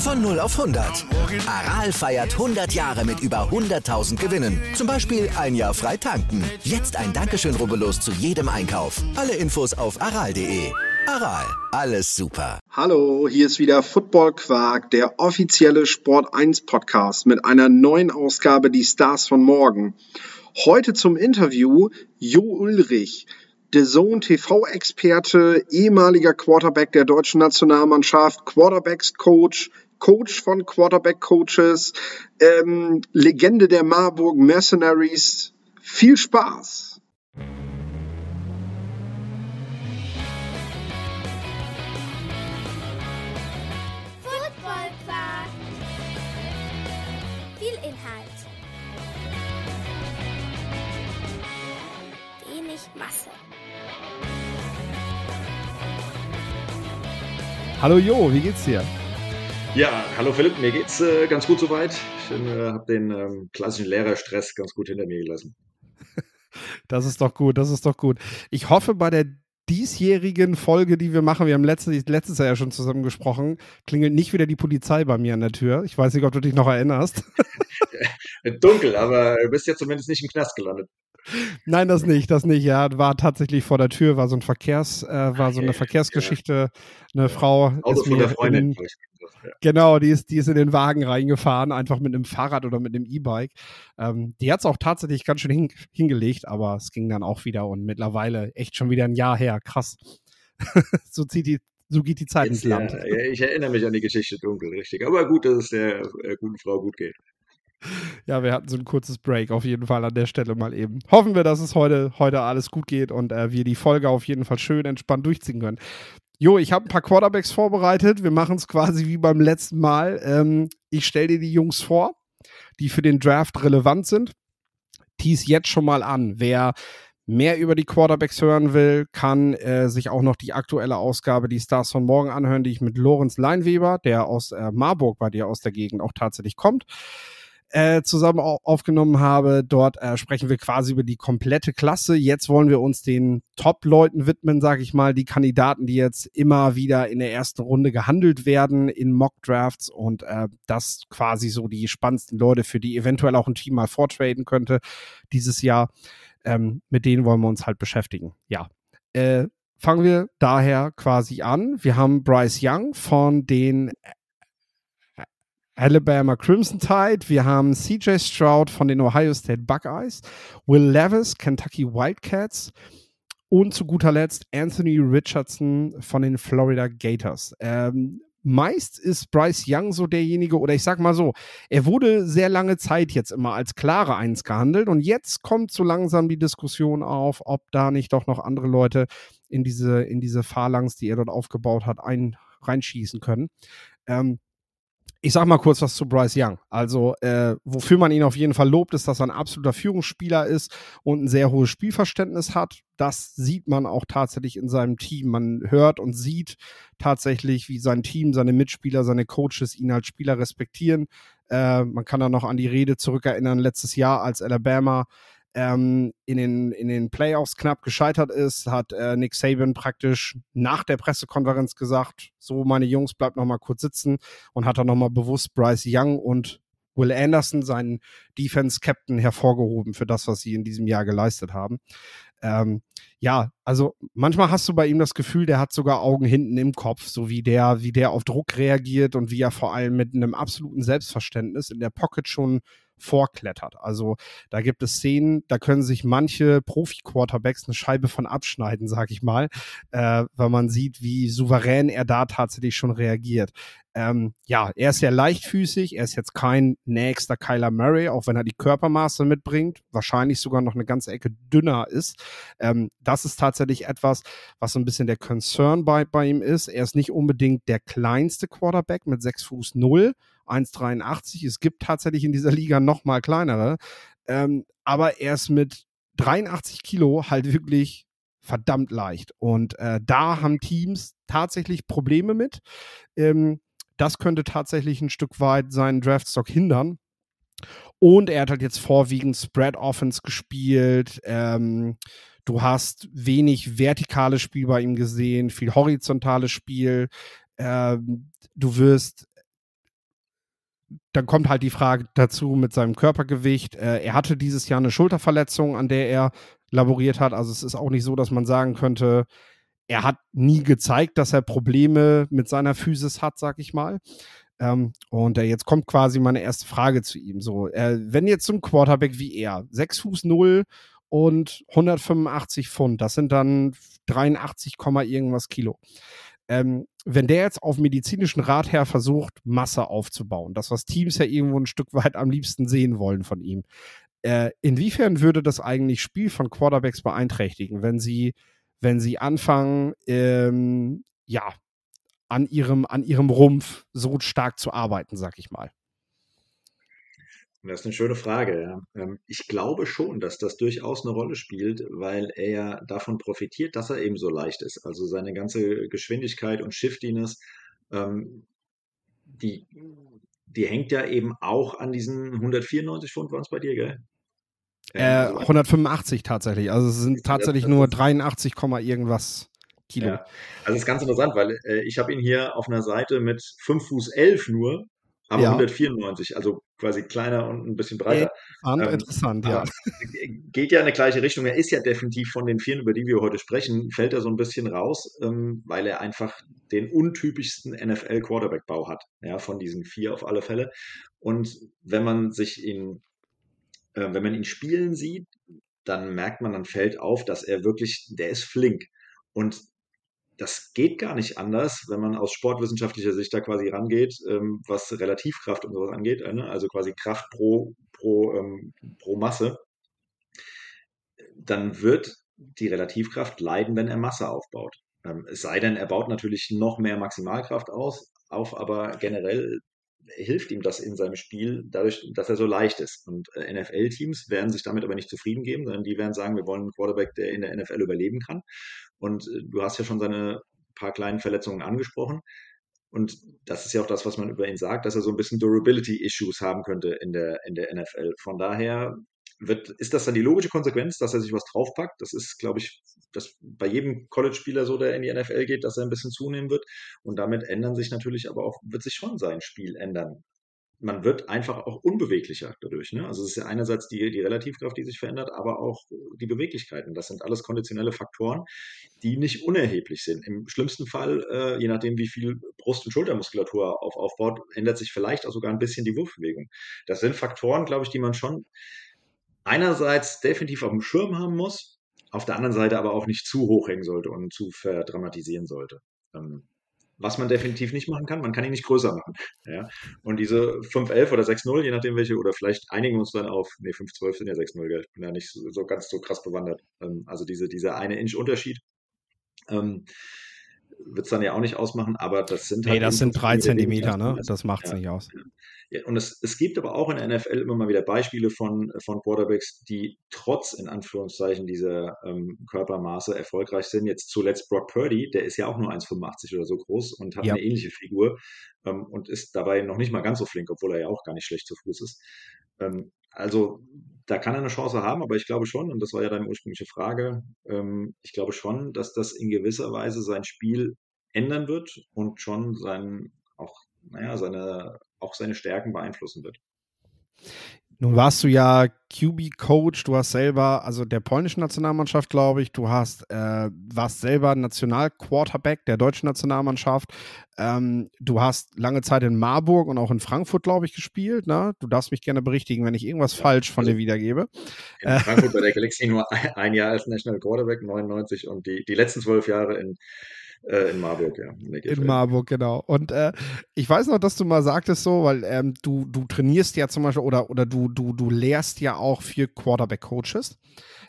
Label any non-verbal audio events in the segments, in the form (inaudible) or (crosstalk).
Von 0 auf 100. Aral feiert 100 Jahre mit über 100.000 Gewinnen. Zum Beispiel ein Jahr frei tanken. Jetzt ein Dankeschön, rubbellos zu jedem Einkauf. Alle Infos auf aral.de. Aral, alles super. Hallo, hier ist wieder Football Quark, der offizielle Sport 1 Podcast mit einer neuen Ausgabe Die Stars von morgen. Heute zum Interview Jo Ulrich. The Zone TV-Experte, ehemaliger Quarterback der deutschen Nationalmannschaft, Quarterbacks-Coach, Coach von Quarterback-Coaches, ähm, Legende der Marburg Mercenaries. Viel Spaß! Football Viel Inhalt. Wenig Masse. Hallo Jo, wie geht's dir? Ja, hallo Philipp, mir geht's äh, ganz gut soweit. Ich äh, habe den ähm, klassischen Lehrerstress ganz gut hinter mir gelassen. (laughs) Das ist doch gut, das ist doch gut. Ich hoffe, bei der diesjährigen Folge, die wir machen, wir haben letztes, letztes Jahr ja schon zusammen gesprochen, klingelt nicht wieder die Polizei bei mir an der Tür. Ich weiß nicht, ob du dich noch erinnerst. (laughs) Dunkel, aber du bist ja zumindest nicht im Knast gelandet. Nein, das nicht, das nicht. Ja, war tatsächlich vor der Tür, war so ein Verkehrs, äh, war so eine Verkehrsgeschichte. Eine Frau Auto ist mir der Freundin. in Genau, die ist, die ist in den Wagen reingefahren, einfach mit einem Fahrrad oder mit einem E-Bike. Ähm, die hat es auch tatsächlich ganz schön hin, hingelegt, aber es ging dann auch wieder und mittlerweile echt schon wieder ein Jahr her. Krass. (laughs) so zieht die, so geht die Zeit Jetzt, ins Land. ja, ich erinnere mich an die Geschichte dunkel, richtig. Aber gut, dass es der äh, guten Frau gut geht. Ja, wir hatten so ein kurzes Break auf jeden Fall an der Stelle mal eben. Hoffen wir, dass es heute, heute alles gut geht und äh, wir die Folge auf jeden Fall schön entspannt durchziehen können. Jo, ich habe ein paar Quarterbacks vorbereitet. Wir machen es quasi wie beim letzten Mal. Ähm, ich stelle dir die Jungs vor, die für den Draft relevant sind. Tease jetzt schon mal an. Wer mehr über die Quarterbacks hören will, kann äh, sich auch noch die aktuelle Ausgabe, die Stars von morgen anhören, die ich mit Lorenz Leinweber, der aus äh, Marburg bei dir aus der Gegend auch tatsächlich kommt, äh, zusammen au- aufgenommen habe. Dort äh, sprechen wir quasi über die komplette Klasse. Jetzt wollen wir uns den Top-Leuten widmen, sage ich mal, die Kandidaten, die jetzt immer wieder in der ersten Runde gehandelt werden in Mock-Drafts und äh, das quasi so die spannendsten Leute, für die eventuell auch ein Team mal vortraden könnte dieses Jahr. Ähm, mit denen wollen wir uns halt beschäftigen. Ja. Äh, fangen wir daher quasi an. Wir haben Bryce Young von den Alabama Crimson Tide. Wir haben CJ Stroud von den Ohio State Buckeyes. Will Levis, Kentucky Wildcats. Und zu guter Letzt Anthony Richardson von den Florida Gators. Ähm, meist ist Bryce Young so derjenige, oder ich sag mal so, er wurde sehr lange Zeit jetzt immer als klare Eins gehandelt und jetzt kommt so langsam die Diskussion auf, ob da nicht doch noch andere Leute in diese, in diese Phalanx, die er dort aufgebaut hat, ein, reinschießen können. Ähm, ich sag mal kurz was zu Bryce Young. Also, äh, wofür man ihn auf jeden Fall lobt, ist, dass er ein absoluter Führungsspieler ist und ein sehr hohes Spielverständnis hat. Das sieht man auch tatsächlich in seinem Team. Man hört und sieht tatsächlich, wie sein Team, seine Mitspieler, seine Coaches ihn als Spieler respektieren. Äh, man kann da noch an die Rede zurückerinnern, letztes Jahr, als Alabama ähm, in, den, in den Playoffs knapp gescheitert ist, hat äh, Nick Saban praktisch nach der Pressekonferenz gesagt, so meine Jungs, bleibt noch mal kurz sitzen und hat dann noch mal bewusst Bryce Young und Will Anderson, seinen Defense-Captain, hervorgehoben für das, was sie in diesem Jahr geleistet haben. Ähm, ja, also manchmal hast du bei ihm das Gefühl, der hat sogar Augen hinten im Kopf, so wie der, wie der auf Druck reagiert und wie er vor allem mit einem absoluten Selbstverständnis in der Pocket schon vorklettert. Also da gibt es Szenen, da können sich manche Profi-Quarterbacks eine Scheibe von abschneiden, sag ich mal, äh, weil man sieht, wie souverän er da tatsächlich schon reagiert. Ähm, ja, er ist ja leichtfüßig, er ist jetzt kein nächster Kyler Murray, auch wenn er die Körpermaße mitbringt, wahrscheinlich sogar noch eine ganze Ecke dünner ist. Ähm, das ist tatsächlich etwas, was so ein bisschen der Concern bei, bei ihm ist. Er ist nicht unbedingt der kleinste Quarterback mit 6 Fuß 0, 1,83. Es gibt tatsächlich in dieser Liga noch mal kleinere. Ähm, aber er ist mit 83 Kilo halt wirklich verdammt leicht. Und äh, da haben Teams tatsächlich Probleme mit. Ähm, das könnte tatsächlich ein Stück weit seinen Draftstock hindern. Und er hat halt jetzt vorwiegend Spread Offense gespielt. Ähm, du hast wenig vertikales Spiel bei ihm gesehen, viel horizontales Spiel. Ähm, du wirst dann kommt halt die Frage dazu mit seinem Körpergewicht. Äh, er hatte dieses Jahr eine Schulterverletzung, an der er laboriert hat. Also es ist auch nicht so, dass man sagen könnte, er hat nie gezeigt, dass er Probleme mit seiner Physis hat, sag ich mal. Ähm, und äh, jetzt kommt quasi meine erste Frage zu ihm. So, äh, wenn jetzt so ein Quarterback wie er, 6 Fuß 0 und 185 Pfund, das sind dann 83, irgendwas Kilo. Ähm, wenn der jetzt auf medizinischen Rat her versucht, Masse aufzubauen, das, was Teams ja irgendwo ein Stück weit am liebsten sehen wollen von ihm, äh, inwiefern würde das eigentlich Spiel von Quarterbacks beeinträchtigen, wenn sie, wenn sie anfangen, ähm, ja, an ihrem, an ihrem Rumpf so stark zu arbeiten, sag ich mal? Das ist eine schöne Frage. Ja. Ähm, ich glaube schon, dass das durchaus eine Rolle spielt, weil er ja davon profitiert, dass er eben so leicht ist. Also seine ganze Geschwindigkeit und Shiftiness, ähm, die, die hängt ja eben auch an diesen 194 Pfund, waren es bei dir, gell? Äh, 185 tatsächlich. Also es sind tatsächlich nur 83, irgendwas Kilo. Ja. Also es ist ganz interessant, weil äh, ich habe ihn hier auf einer Seite mit 5 Fuß 11 nur, aber ja. 194, also quasi kleiner und ein bisschen breiter. Interessant, ähm, interessant ja. (laughs) Geht ja in eine gleiche Richtung. Er ist ja definitiv von den Vieren, über die wir heute sprechen, fällt er so ein bisschen raus, ähm, weil er einfach den untypischsten NFL-Quarterback-Bau hat, ja, von diesen vier auf alle Fälle. Und wenn man sich ihn, äh, wenn man ihn spielen sieht, dann merkt man, dann fällt auf, dass er wirklich, der ist flink. Und das geht gar nicht anders, wenn man aus sportwissenschaftlicher Sicht da quasi rangeht, ähm, was Relativkraft und sowas angeht, äh, ne? also quasi Kraft pro, pro, ähm, pro Masse, dann wird die Relativkraft leiden, wenn er Masse aufbaut. Ähm, es sei denn, er baut natürlich noch mehr Maximalkraft aus, auf, aber generell hilft ihm das in seinem Spiel dadurch, dass er so leicht ist. Und äh, NFL-Teams werden sich damit aber nicht zufrieden geben, sondern die werden sagen, wir wollen einen Quarterback, der in der NFL überleben kann. Und äh, du hast ja schon seine paar kleinen Verletzungen angesprochen. Und das ist ja auch das, was man über ihn sagt, dass er so ein bisschen Durability-Issues haben könnte in der, in der NFL. Von daher wird, ist das dann die logische Konsequenz, dass er sich was draufpackt? Das ist, glaube ich, das bei jedem College-Spieler so, der in die NFL geht, dass er ein bisschen zunehmen wird. Und damit ändern sich natürlich aber auch, wird sich schon sein Spiel ändern man wird einfach auch unbeweglicher dadurch. Ne? Also es ist ja einerseits die, die Relativkraft, die sich verändert, aber auch die Beweglichkeiten. Das sind alles konditionelle Faktoren, die nicht unerheblich sind. Im schlimmsten Fall, äh, je nachdem, wie viel Brust- und Schultermuskulatur auf, aufbaut, ändert sich vielleicht auch sogar ein bisschen die Wurfbewegung. Das sind Faktoren, glaube ich, die man schon einerseits definitiv auf dem Schirm haben muss, auf der anderen Seite aber auch nicht zu hoch hängen sollte und zu verdramatisieren sollte. Ähm, was man definitiv nicht machen kann, man kann ihn nicht größer machen. Ja? Und diese 5-11 oder 6-0, je nachdem welche, oder vielleicht einigen wir uns dann auf, nee, 5-12 sind ja 6-0, ich bin ja nicht so, so, ganz so krass bewandert. Ähm, also diese, dieser eine Inch Unterschied. Ähm, wird es dann ja auch nicht ausmachen, aber das sind halt. Nee, das sind drei Zentimeter, ne? Das macht es ja, nicht aus. Ja. Und es, es gibt aber auch in der NFL immer mal wieder Beispiele von, von Quarterbacks, die trotz, in Anführungszeichen, dieser ähm, Körpermaße erfolgreich sind. Jetzt zuletzt Brock Purdy, der ist ja auch nur 1,85 oder so groß und hat ja. eine ähnliche Figur ähm, und ist dabei noch nicht mal ganz so flink, obwohl er ja auch gar nicht schlecht zu Fuß ist. Ähm, also da kann er eine Chance haben, aber ich glaube schon, und das war ja deine ursprüngliche Frage, ähm, ich glaube schon, dass das in gewisser Weise sein Spiel ändern wird und schon sein, auch, naja, seine, auch seine Stärken beeinflussen wird. Nun warst du ja QB-Coach, du hast selber, also der polnischen Nationalmannschaft, glaube ich, du hast, äh, warst selber Nationalquarterback der deutschen Nationalmannschaft. Ähm, du hast lange Zeit in Marburg und auch in Frankfurt, glaube ich, gespielt. Ne? Du darfst mich gerne berichtigen, wenn ich irgendwas ja, falsch von also, dir wiedergebe. In Frankfurt bei der Galaxy nur ein Jahr als National Quarterback, 99 und die, die letzten zwölf Jahre in äh, in Marburg, ja. In, in Marburg, genau. Und äh, ich weiß noch, dass du mal sagtest so, weil ähm, du, du trainierst ja zum Beispiel oder, oder du, du, du lehrst ja auch für Quarterback-Coaches.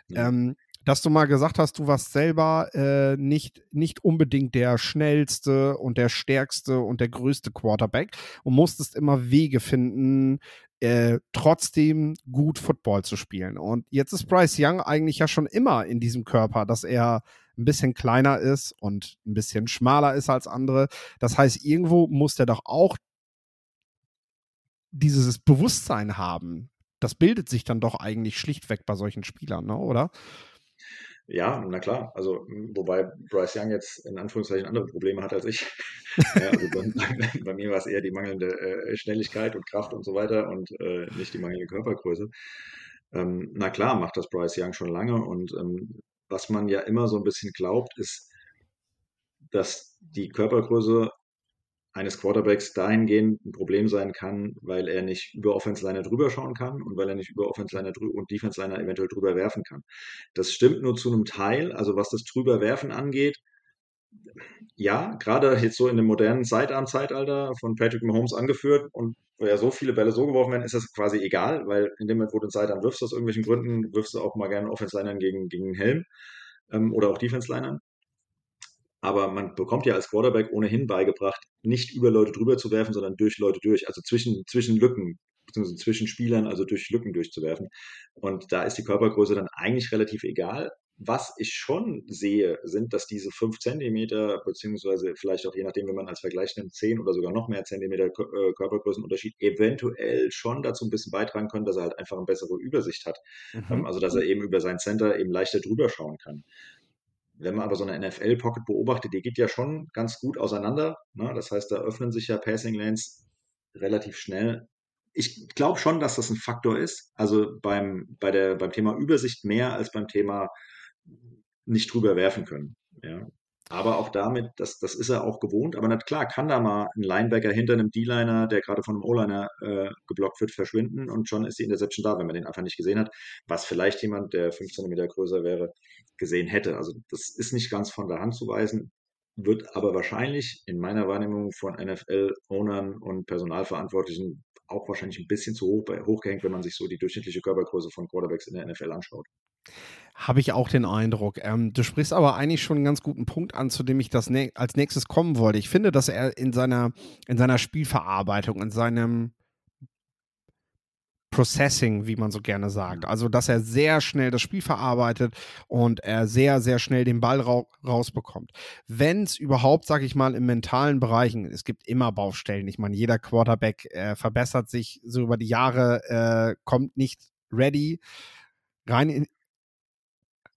Ja. Ähm, dass du mal gesagt hast, du warst selber äh, nicht, nicht unbedingt der schnellste und der stärkste und der größte Quarterback und musstest immer Wege finden, äh, trotzdem gut Football zu spielen. Und jetzt ist Bryce Young eigentlich ja schon immer in diesem Körper, dass er ein bisschen kleiner ist und ein bisschen schmaler ist als andere. Das heißt, irgendwo muss der doch auch dieses Bewusstsein haben. Das bildet sich dann doch eigentlich schlichtweg bei solchen Spielern, ne? oder? Ja, na klar. Also, wobei Bryce Young jetzt in Anführungszeichen andere Probleme hat als ich. (laughs) also bei, (laughs) bei, mir war es eher die mangelnde äh, Schnelligkeit und Kraft und so weiter und äh, nicht die mangelnde Körpergröße. Ähm, na klar, macht das Bryce Young schon lange und ähm, was man ja immer so ein bisschen glaubt, ist, dass die Körpergröße eines Quarterbacks dahingehend ein Problem sein kann, weil er nicht über Offense Liner drüber schauen kann und weil er nicht über Offense Liner und Defense Liner eventuell drüber werfen kann. Das stimmt nur zu einem Teil, also was das drüber werfen angeht. Ja, gerade jetzt so in dem modernen Sidearm-Zeitalter von Patrick Mahomes angeführt und wo ja so viele Bälle so geworfen werden, ist das quasi egal, weil in dem Moment, wo du den Sidearm wirfst, aus irgendwelchen Gründen, wirfst du auch mal gerne Offense-Linern gegen, gegen den Helm ähm, oder auch Defense-Linern. Aber man bekommt ja als Quarterback ohnehin beigebracht, nicht über Leute drüber zu werfen, sondern durch Leute durch, also zwischen, zwischen Lücken, beziehungsweise zwischen Spielern, also durch Lücken durchzuwerfen. Und da ist die Körpergröße dann eigentlich relativ egal. Was ich schon sehe, sind, dass diese fünf Zentimeter, beziehungsweise vielleicht auch je nachdem, wenn man als Vergleich nimmt, zehn oder sogar noch mehr Zentimeter äh, Körpergrößenunterschied, eventuell schon dazu ein bisschen beitragen können, dass er halt einfach eine bessere Übersicht hat. Mhm. Ähm, also, dass er eben über sein Center eben leichter drüber schauen kann. Wenn man aber so eine NFL-Pocket beobachtet, die geht ja schon ganz gut auseinander. Ne? Das heißt, da öffnen sich ja Passing Lanes relativ schnell. Ich glaube schon, dass das ein Faktor ist. Also beim, bei der, beim Thema Übersicht mehr als beim Thema nicht drüber werfen können. Ja. Aber auch damit, das, das ist er auch gewohnt. Aber na klar, kann da mal ein Linebacker hinter einem D-Liner, der gerade von einem O-Liner äh, geblockt wird, verschwinden und schon ist die Interception da, wenn man den einfach nicht gesehen hat. Was vielleicht jemand, der 15 cm größer wäre, gesehen hätte. Also das ist nicht ganz von der Hand zu weisen, wird aber wahrscheinlich in meiner Wahrnehmung von NFL-Ownern und Personalverantwortlichen auch wahrscheinlich ein bisschen zu hoch hochgehängt, wenn man sich so die durchschnittliche Körpergröße von Quarterbacks in der NFL anschaut. Habe ich auch den Eindruck. Ähm, du sprichst aber eigentlich schon einen ganz guten Punkt an, zu dem ich das ne als nächstes kommen wollte. Ich finde, dass er in seiner, in seiner Spielverarbeitung, in seinem Processing, wie man so gerne sagt. Also, dass er sehr schnell das Spiel verarbeitet und er sehr, sehr schnell den Ball ra rausbekommt. Wenn es überhaupt, sag ich mal, im mentalen Bereichen, es gibt immer Baustellen. Ich meine, jeder Quarterback äh, verbessert sich so über die Jahre, äh, kommt nicht ready rein in,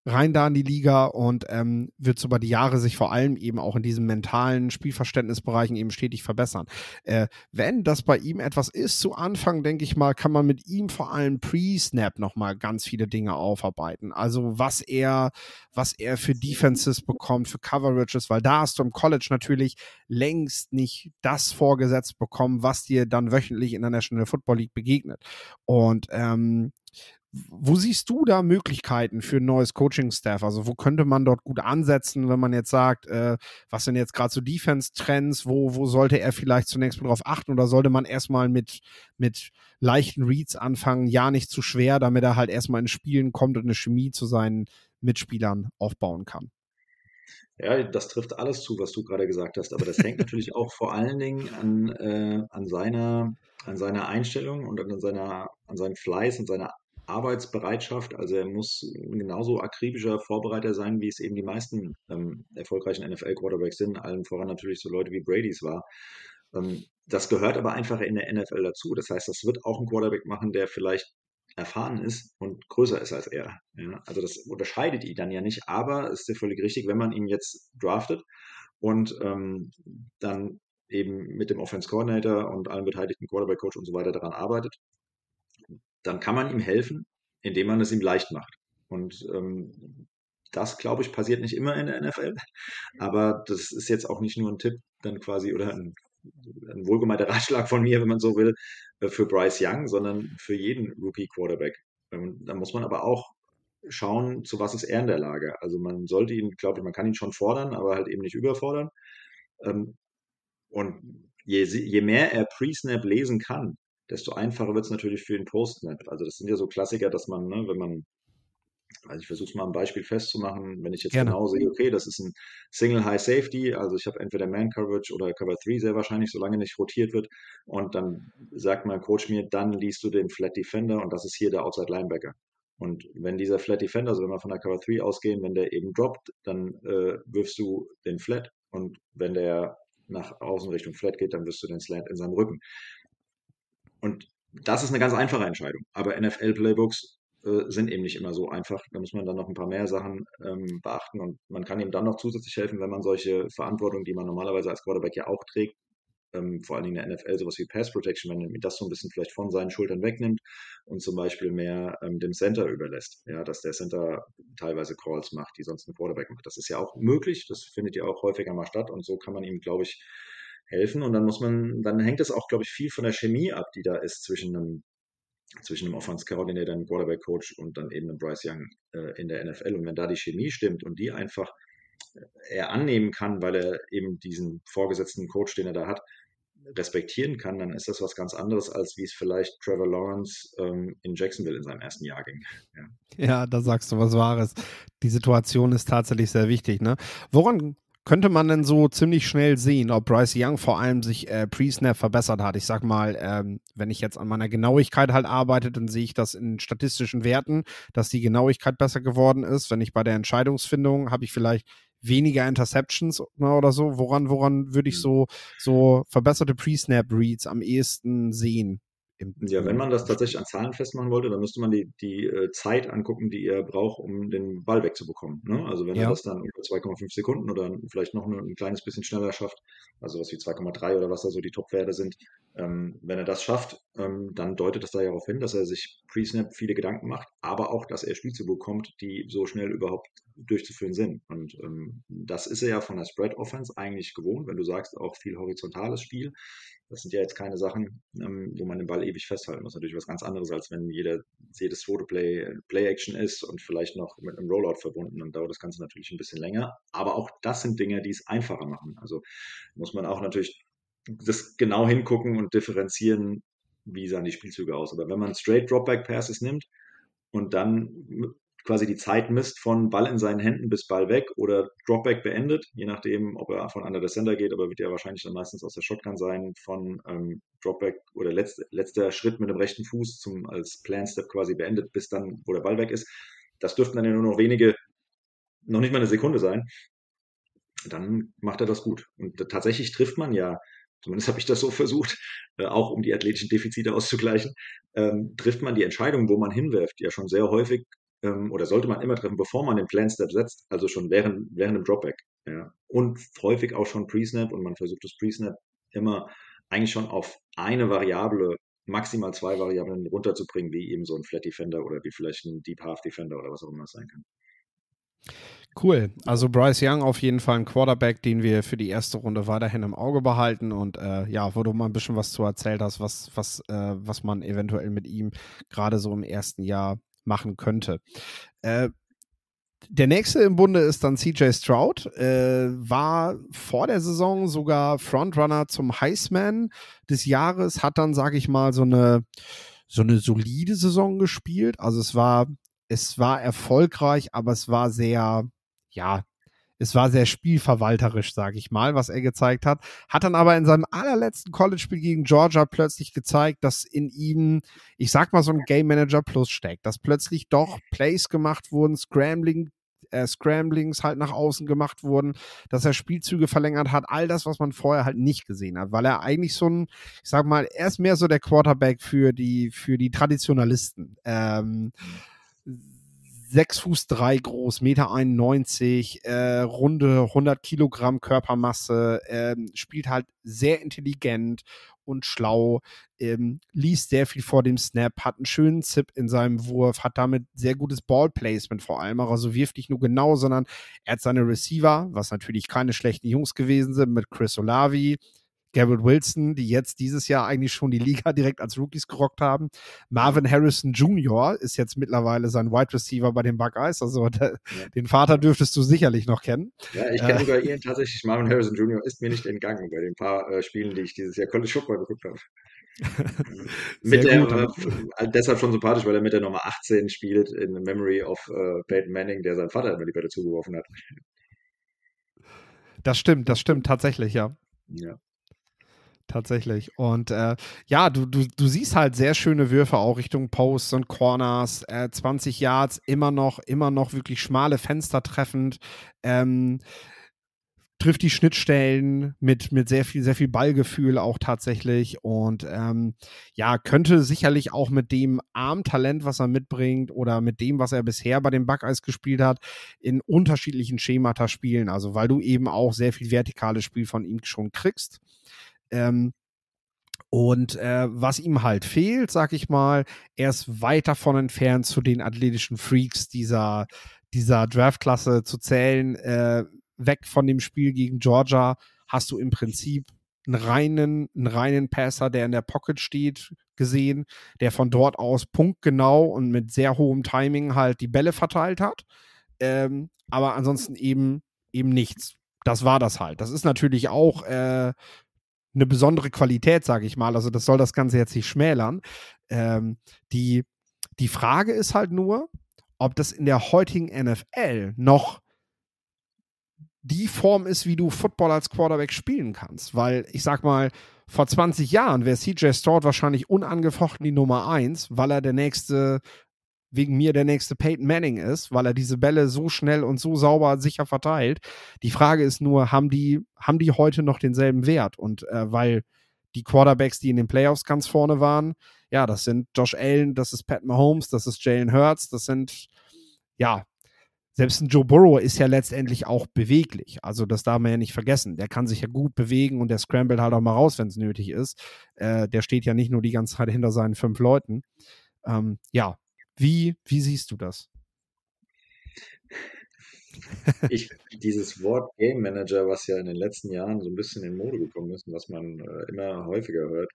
rein da in die Liga und ähm, wird über die Jahre sich vor allem eben auch in diesen mentalen Spielverständnisbereichen eben stetig verbessern. Äh, wenn das bei ihm etwas ist zu Anfang, denke ich mal, kann man mit ihm vor allem pre-Snap nochmal ganz viele Dinge aufarbeiten. Also was er, was er für Defenses bekommt, für Coverages, weil da hast du im College natürlich längst nicht das vorgesetzt bekommen, was dir dann wöchentlich in der National Football League begegnet. Und ähm, wo siehst du da Möglichkeiten für ein neues Coaching-Staff? Also wo könnte man dort gut ansetzen, wenn man jetzt sagt, äh, was sind jetzt gerade so Defense-Trends? Wo, wo sollte er vielleicht zunächst mal drauf achten? Oder sollte man erstmal mit, mit leichten Reads anfangen? Ja, nicht zu schwer, damit er halt erstmal in Spielen kommt und eine Chemie zu seinen Mitspielern aufbauen kann. Ja, das trifft alles zu, was du gerade gesagt hast. Aber das hängt natürlich auch vor allen Dingen an, äh, an, seiner, an seiner Einstellung und an, seiner, an seinem Fleiß und seiner Arbeitsbereitschaft. Also er muss genauso akribischer Vorbereiter sein, wie es eben die meisten ähm, erfolgreichen NFL-Quarterbacks sind, allen voran natürlich so Leute wie Brady's war. Ähm, das gehört aber einfach in der NFL dazu. Das heißt, das wird auch ein Quarterback machen, der vielleicht erfahren ist und größer ist als er. Ja, also das unterscheidet ihn dann ja nicht, aber es ist ja völlig richtig, wenn man ihn jetzt draftet und ähm, dann eben mit dem Offense Coordinator und allen beteiligten Quarterback Coach und so weiter daran arbeitet, dann kann man ihm helfen, indem man es ihm leicht macht. Und ähm, das, glaube ich, passiert nicht immer in der NFL. Aber das ist jetzt auch nicht nur ein Tipp, dann quasi, oder ein, ein wohlgemeinter (laughs) Ratschlag von mir, wenn man so will, äh, für Bryce Young, sondern für jeden Rookie-Quarterback. Ähm, da muss man aber auch schauen, zu was ist er in der Lage. Also man sollte ihn, glaube ich, man kann ihn schon fordern, aber halt eben nicht überfordern. Ähm, und je, je mehr er Pre-Snap lesen kann, desto einfacher wird es natürlich für den Post-Snap. Also das sind ja so Klassiker, dass man, ne, wenn man also ich versuche es mal ein Beispiel festzumachen, wenn ich jetzt Gerne. genau sehe, okay, das ist ein Single High Safety, also ich habe entweder Man Coverage oder Cover 3 sehr wahrscheinlich, solange nicht rotiert wird. Und dann sagt mein Coach mir, dann liest du den Flat Defender und das ist hier der Outside Linebacker. Und wenn dieser Flat Defender, also wenn wir von der Cover 3 ausgehen, wenn der eben droppt, dann äh, wirfst du den Flat und wenn der nach außen Richtung Flat geht, dann wirst du den Slant in seinem Rücken. Und das ist eine ganz einfache Entscheidung. Aber NFL-Playbooks äh, sind eben nicht immer so einfach. Da muss man dann noch ein paar mehr Sachen ähm, beachten und man kann ihm dann noch zusätzlich helfen, wenn man solche Verantwortung, die man normalerweise als Quarterback ja auch trägt, ähm, vor allen Dingen in der NFL, sowas wie Pass Protection, wenn man das so ein bisschen vielleicht von seinen Schultern wegnimmt und zum Beispiel mehr ähm, dem Center überlässt. Ja, dass der Center teilweise Calls macht, die sonst ein Quarterback macht. Das ist ja auch möglich, das findet ja auch häufiger mal statt und so kann man ihm, glaube ich, helfen. Und dann muss man, dann hängt es auch, glaube ich, viel von der Chemie ab, die da ist zwischen einem zwischen einem Offense Coordinator, einem Quarterback Coach und dann eben einem Bryce Young äh, in der NFL. Und wenn da die Chemie stimmt und die einfach äh, er annehmen kann, weil er eben diesen vorgesetzten Coach, den er da hat, respektieren kann, dann ist das was ganz anderes, als wie es vielleicht Trevor Lawrence ähm, in Jacksonville in seinem ersten Jahr ging. Ja. ja, da sagst du was Wahres. Die Situation ist tatsächlich sehr wichtig. Ne? Woran könnte man denn so ziemlich schnell sehen, ob Bryce Young vor allem sich äh, pre-Snap verbessert hat? Ich sag mal, ähm, wenn ich jetzt an meiner Genauigkeit halt arbeite, dann sehe ich das in statistischen Werten, dass die Genauigkeit besser geworden ist. Wenn ich bei der Entscheidungsfindung habe ich vielleicht weniger Interceptions ne, oder so. Woran, woran würde ich hm. so, so verbesserte Pre-Snap-Reads am ehesten sehen? Ja, wenn man das tatsächlich an Zahlen festmachen wollte, dann müsste man die, die äh, Zeit angucken, die er braucht, um den Ball wegzubekommen. Ne? Also wenn ja. er das dann unter 2,5 Sekunden oder vielleicht noch ein, ein, kleines bisschen schneller schafft, also was wie 2,3 oder was da so die Top-Werte sind, ähm, wenn er das schafft, ähm, dann deutet das da ja darauf hin, dass er sich pre-Snap viele Gedanken macht, aber auch, dass er Spielzüge bekommt, die so schnell überhaupt durchzuführen sind. Und ähm, das ist er ja von der Spread-Offense eigentlich gewohnt, wenn du sagst, auch viel horizontales Spiel. Das sind ja jetzt keine Sachen, ähm, wo man den Ball ewig festhalten muss. Natürlich was ganz anderes, als wenn jeder, jedes Fotoplay Play-Action ist und vielleicht noch mit einem Rollout verbunden. Dann dauert das Ganze natürlich ein bisschen länger. Aber auch das sind Dinge, die es einfacher machen. Also muss man auch natürlich das genau hingucken und differenzieren, wie sahen die Spielzüge aus. Aber wenn man straight Dropback Passes nimmt und dann quasi die Zeit misst von Ball in seinen Händen bis Ball weg oder Dropback beendet, je nachdem, ob er von under the center geht, aber wird ja wahrscheinlich dann meistens aus der Shotgun sein, von ähm, Dropback oder letzt, letzter Schritt mit dem rechten Fuß zum als Plan Step quasi beendet, bis dann, wo der Ball weg ist. Das dürften dann ja nur noch wenige, noch nicht mal eine Sekunde sein. Dann macht er das gut. Und tatsächlich trifft man ja zumindest habe ich das so versucht, äh, auch um die athletischen Defizite auszugleichen, ähm, trifft man die Entscheidung, wo man hinwirft, ja schon sehr häufig ähm, oder sollte man immer treffen, bevor man den Plan Step setzt, also schon während, während dem Dropback. Ja. Und häufig auch schon Pre-Snap und man versucht das Pre-Snap immer eigentlich schon auf eine Variable, maximal zwei Variablen runterzubringen, wie eben so ein Flat Defender oder wie vielleicht ein Deep Half Defender oder was auch immer es sein kann. Cool. Also Bryce Young auf jeden Fall ein Quarterback, den wir für die erste Runde weiterhin im Auge behalten. Und äh, ja, wo du mal ein bisschen was zu erzählt hast, was, was, äh, was man eventuell mit ihm gerade so im ersten Jahr machen könnte. Äh, der nächste im Bunde ist dann CJ Stroud. Äh, war vor der Saison sogar Frontrunner zum Heisman des Jahres, hat dann, sag ich mal, so eine, so eine solide Saison gespielt. Also es war, es war erfolgreich, aber es war sehr, ja, es war sehr spielverwalterisch, sage ich mal, was er gezeigt hat. Hat dann aber in seinem allerletzten College-Spiel gegen Georgia plötzlich gezeigt, dass in ihm, ich sag mal, so ein Game Manager Plus steckt, dass plötzlich doch Plays gemacht wurden, Scrambling, äh, Scramblings halt nach außen gemacht wurden, dass er Spielzüge verlängert hat, all das, was man vorher halt nicht gesehen hat, weil er eigentlich so ein, ich sag mal, er ist mehr so der Quarterback für die, für die Traditionalisten. Ähm, 6 Fuß 3 groß, Meter 91, äh, runde 100 Kilogramm Körpermasse, äh, spielt halt sehr intelligent und schlau, ähm, liest sehr viel vor dem Snap, hat einen schönen Zip in seinem Wurf, hat damit sehr gutes Ballplacement vor allem, also wirft nicht nur genau, sondern er hat seine Receiver, was natürlich keine schlechten Jungs gewesen sind, mit Chris Olavi, Garrett Wilson, die jetzt dieses Jahr eigentlich schon die Liga direkt als Rookies gerockt haben. Marvin Harrison Jr. ist jetzt mittlerweile sein Wide Receiver bei den Buckeyes. Also (laughs) der, ja. den Vater dürftest du sicherlich noch kennen. Ja, ich kenne äh, sogar ihn tatsächlich. Marvin Harrison Jr. ist mir nicht entgangen bei den paar äh, Spielen, die ich dieses Jahr College Football geguckt habe. (laughs) mit der, äh, deshalb schon sympathisch, weil er mit der Nummer 18 spielt in Memory of äh, Peyton Manning, der seinen Vater immer die Bälle zugeworfen hat. Das stimmt, das stimmt tatsächlich, ja. Ja. Tatsächlich. Und äh, ja, du, du, du siehst halt sehr schöne Würfe auch Richtung Posts und Corners, äh, 20 Yards, immer noch, immer noch wirklich schmale Fenster treffend. Ähm, trifft die Schnittstellen mit, mit sehr viel, sehr viel Ballgefühl auch tatsächlich und ähm, ja, könnte sicherlich auch mit dem Armtalent, was er mitbringt oder mit dem, was er bisher bei dem Buckeyes gespielt hat, in unterschiedlichen Schemata spielen. Also, weil du eben auch sehr viel vertikales Spiel von ihm schon kriegst. Ähm, und äh, was ihm halt fehlt, sag ich mal, er ist weit davon entfernt, zu den athletischen Freaks dieser, dieser Draftklasse zu zählen. Äh, weg von dem Spiel gegen Georgia hast du im Prinzip einen reinen, einen reinen Passer, der in der Pocket steht, gesehen, der von dort aus punktgenau und mit sehr hohem Timing halt die Bälle verteilt hat. Ähm, aber ansonsten eben, eben nichts. Das war das halt. Das ist natürlich auch äh, eine besondere Qualität, sage ich mal. Also das soll das Ganze jetzt nicht schmälern. Ähm, die, die Frage ist halt nur, ob das in der heutigen NFL noch die Form ist, wie du Football als Quarterback spielen kannst. Weil ich sag mal, vor 20 Jahren wäre CJ Stroud wahrscheinlich unangefochten die Nummer 1, weil er der nächste, wegen mir der nächste Peyton Manning ist, weil er diese Bälle so schnell und so sauber sicher verteilt. Die Frage ist nur, haben die, haben die heute noch denselben Wert? Und äh, weil die Quarterbacks, die in den Playoffs ganz vorne waren, ja, das sind Josh Allen, das ist Pat Mahomes, das ist Jalen Hurts, das sind ja selbst ein Joe Burrow ist ja letztendlich auch beweglich. Also das darf man ja nicht vergessen. Der kann sich ja gut bewegen und der scrambled halt auch mal raus, wenn es nötig ist. Äh, der steht ja nicht nur die ganze Zeit hinter seinen fünf Leuten. Ähm, ja, wie, wie siehst du das? Ich, (laughs) dieses Wort Game Manager, was ja in den letzten Jahren so ein bisschen in Mode gekommen ist und was man äh, immer häufiger hört,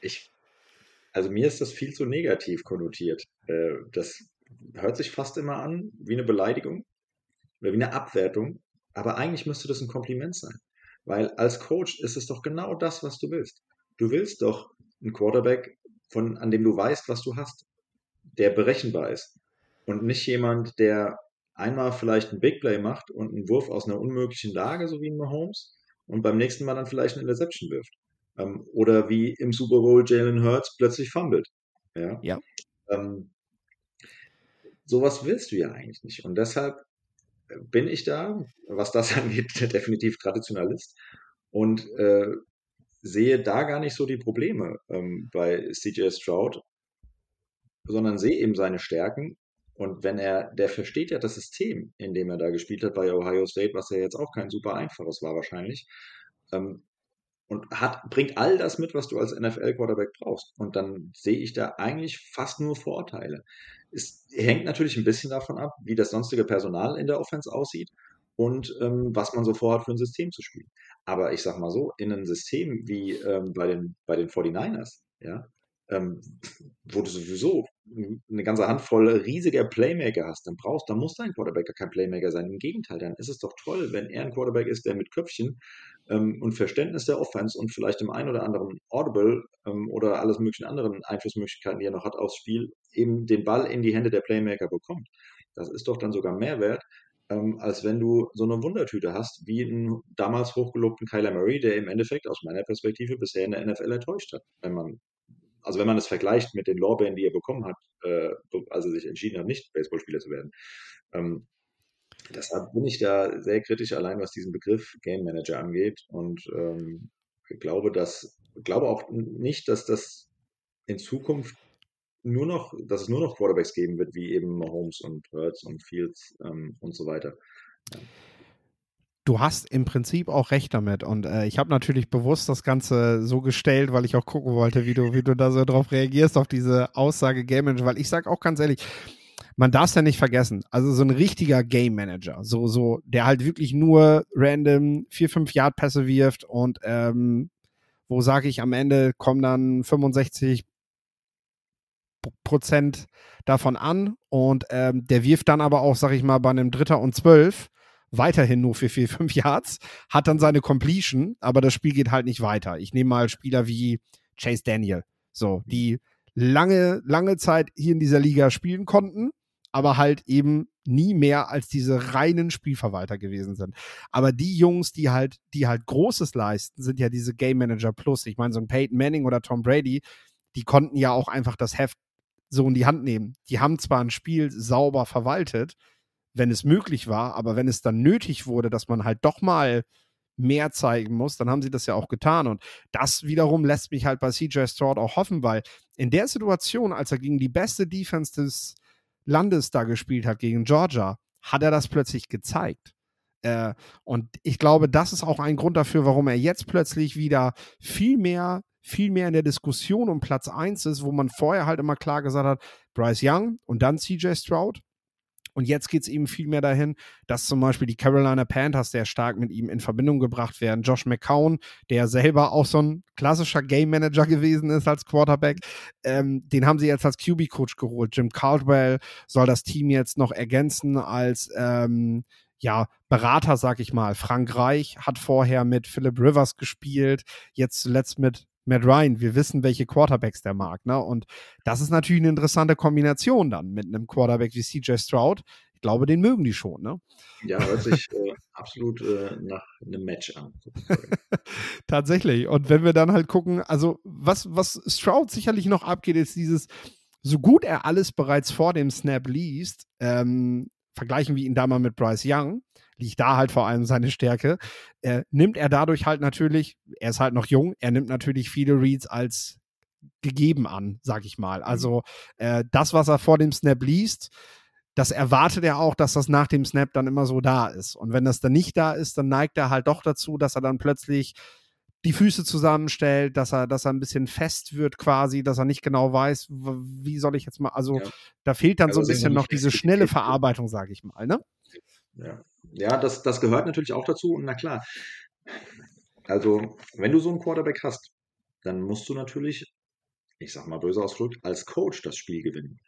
ich, also mir ist das viel zu negativ konnotiert. Äh, das hört sich fast immer an wie eine Beleidigung oder wie eine Abwertung, aber eigentlich müsste das ein Kompliment sein. Weil als Coach ist es doch genau das, was du willst. Du willst doch einen Quarterback, von, an dem du weißt, was du hast, der berechenbar ist. Und nicht jemand, der einmal vielleicht ein Big Play macht und einen Wurf aus einer unmöglichen Lage, so wie ein Mahomes, und beim nächsten Mal dann vielleicht eine Interception wirft. Ähm, oder wie im Super Bowl Jalen Hurts plötzlich fummelt. Ja. ja. Ähm, sowas willst du ja eigentlich nicht. Und deshalb bin ich da, was das (laughs) angeht, definitiv Traditionalist und äh, sehe da gar nicht so die Probleme ähm, bei CJ Stroud, sondern sehe eben seine Stärken. Und wenn er, der versteht ja das System, in dem er da gespielt hat bei Ohio State, was ja jetzt auch kein super einfaches war wahrscheinlich. Ähm, und hat, bringt all das mit, was du als NFL-Quarterback brauchst. Und dann sehe ich da eigentlich fast nur Vorteile. Es hängt natürlich ein bisschen davon ab, wie das sonstige Personal in der Offense aussieht und ähm, was man so vorhat, für ein System zu spielen. Aber ich sag mal so, in einem System wie ähm, bei, den, bei den 49ers, ja, ähm, (laughs) wo du sowieso eine ganze Handvoll riesiger Playmaker hast, dann brauchst, dann muss dein Quarterback kein Playmaker sein. Im Gegenteil, dann ist es doch toll, wenn er ein Quarterback ist, der mit Köpfchen ähm, und Verständnis der Offense und vielleicht dem einen oder anderen Audible ähm, oder alles möglichen anderen Einflussmöglichkeiten, die er noch hat aufs Spiel, eben den Ball in die Hände der Playmaker bekommt. Das ist doch dann sogar mehr wert, ähm, als wenn du so eine Wundertüte hast, wie einen damals hochgelobten Kyler Murray, der im Endeffekt aus meiner Perspektive bisher in der NFL enttäuscht hat, wenn man also wenn man es vergleicht mit den Lorbeeren, die er bekommen hat, äh, als er sich entschieden hat, nicht Baseballspieler zu werden. Ähm, deshalb bin ich da sehr kritisch, allein was diesen Begriff Game Manager angeht und ähm, glaube, dass, glaube auch nicht, dass das in Zukunft nur noch, dass es nur noch Quarterbacks geben wird, wie eben Mahomes und Hurts und Fields ähm, und so weiter. Ja du hast im Prinzip auch recht damit. Und äh, ich habe natürlich bewusst das Ganze so gestellt, weil ich auch gucken wollte, wie du, wie du da so drauf reagierst, auf diese Aussage Game Manager. Weil ich sage auch ganz ehrlich, man darf es ja nicht vergessen. Also so ein richtiger Game Manager, so, so, der halt wirklich nur random vier, fünf Yard-Pässe wirft und ähm, wo sage ich am Ende kommen dann 65 Prozent davon an und ähm, der wirft dann aber auch, sag ich mal, bei einem Dritter und Zwölf weiterhin nur für 4, 5 Yards, hat dann seine Completion, aber das Spiel geht halt nicht weiter. Ich nehme mal Spieler wie Chase Daniel. So, die lange, lange Zeit hier in dieser Liga spielen konnten, aber halt eben nie mehr als diese reinen Spielverwalter gewesen sind. Aber die Jungs, die halt, die halt Großes leisten, sind ja diese Game Manager Plus. Ich meine, so ein Peyton Manning oder Tom Brady, die konnten ja auch einfach das Heft so in die Hand nehmen. Die haben zwar ein Spiel sauber verwaltet, wenn es möglich war, aber wenn es dann nötig wurde, dass man halt doch mal mehr zeigen muss, dann haben sie das ja auch getan. Und das wiederum lässt mich halt bei CJ Stroud auch hoffen, weil in der Situation, als er gegen die beste Defense des Landes da gespielt hat, gegen Georgia, hat er das plötzlich gezeigt. Äh, und ich glaube, das ist auch ein Grund dafür, warum er jetzt plötzlich wieder viel mehr, viel mehr in der Diskussion um Platz 1 ist, wo man vorher halt immer klar gesagt hat, Bryce Young und dann CJ Stroud. Und jetzt geht es eben viel mehr dahin, dass zum Beispiel die Carolina Panthers sehr stark mit ihm in Verbindung gebracht werden. Josh McCown, der selber auch so ein klassischer Game Manager gewesen ist als Quarterback, ähm, den haben sie jetzt als QB-Coach geholt. Jim Caldwell soll das Team jetzt noch ergänzen als ähm, ja, Berater, sag ich mal. Frank Reich hat vorher mit Philip Rivers gespielt, jetzt zuletzt mit Matt Ryan, wir wissen, welche Quarterbacks der mag. Ne? Und das ist natürlich eine interessante Kombination dann mit einem Quarterback wie CJ Stroud. Ich glaube, den mögen die schon. Ne? Ja, hört sich äh, absolut äh, nach einem Match an. (laughs) Tatsächlich. Und wenn wir dann halt gucken, also was, was Stroud sicherlich noch abgeht, ist dieses, so gut er alles bereits vor dem Snap liest, ähm, vergleichen wir ihn da mal mit Bryce Young, liegt da halt vor allem seine Stärke, äh, nimmt er dadurch halt natürlich, er ist halt noch jung, er nimmt natürlich viele Reads als gegeben an, sag ich mal. Mhm. Also äh, das, was er vor dem Snap liest, das erwartet er auch, dass das nach dem Snap dann immer so da ist. Und wenn das dann nicht da ist, dann neigt er halt doch dazu, dass er dann plötzlich die Füße zusammenstellt, dass er, dass er ein bisschen fest wird quasi, dass er nicht genau weiß, wie soll ich jetzt mal, also ja. da fehlt dann also so ein bisschen noch diese schnelle Verarbeitung, sage ich mal, ne? Ja, ja das, das gehört natürlich auch dazu und na klar, also wenn du so einen Quarterback hast, dann musst du natürlich, ich sag mal böse ausgedrückt, als Coach das Spiel gewinnen.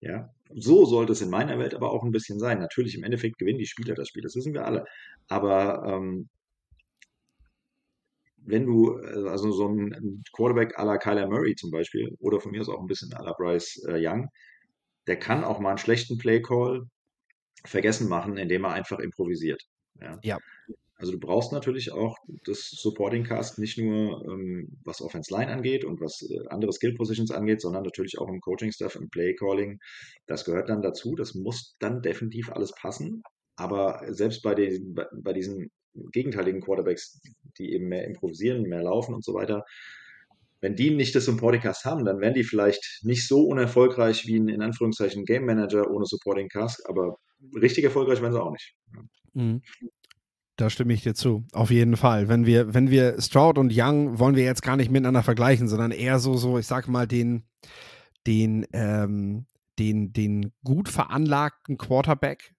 Ja, so sollte es in meiner Welt aber auch ein bisschen sein. Natürlich, im Endeffekt gewinnen die Spieler das Spiel, das wissen wir alle. Aber ähm, wenn du, äh, also so ein Quarterback à la Kyler Murray zum Beispiel, oder von mir aus auch ein bisschen à la Bryce äh, Young, der kann auch mal einen schlechten Play-Call vergessen machen, indem er einfach improvisiert. Ja. ja. Also du brauchst natürlich auch das Supporting Cast nicht nur ähm, was Offense Line angeht und was äh, andere Skill Positions angeht, sondern natürlich auch im Coaching Stuff, im Play Calling. Das gehört dann dazu. Das muss dann definitiv alles passen. Aber selbst bei, den, bei, bei diesen gegenteiligen Quarterbacks, die eben mehr improvisieren, mehr laufen und so weiter, wenn die nicht das Supporting Cast haben, dann wären die vielleicht nicht so unerfolgreich wie ein in Anführungszeichen Game Manager ohne Supporting Cast, aber richtig erfolgreich wären sie auch nicht. Mhm. Da stimme ich dir zu. Auf jeden Fall. Wenn wir, wenn wir Stroud und Young wollen wir jetzt gar nicht miteinander vergleichen, sondern eher so, so, ich sag mal, den, den, ähm, den, den gut veranlagten Quarterback,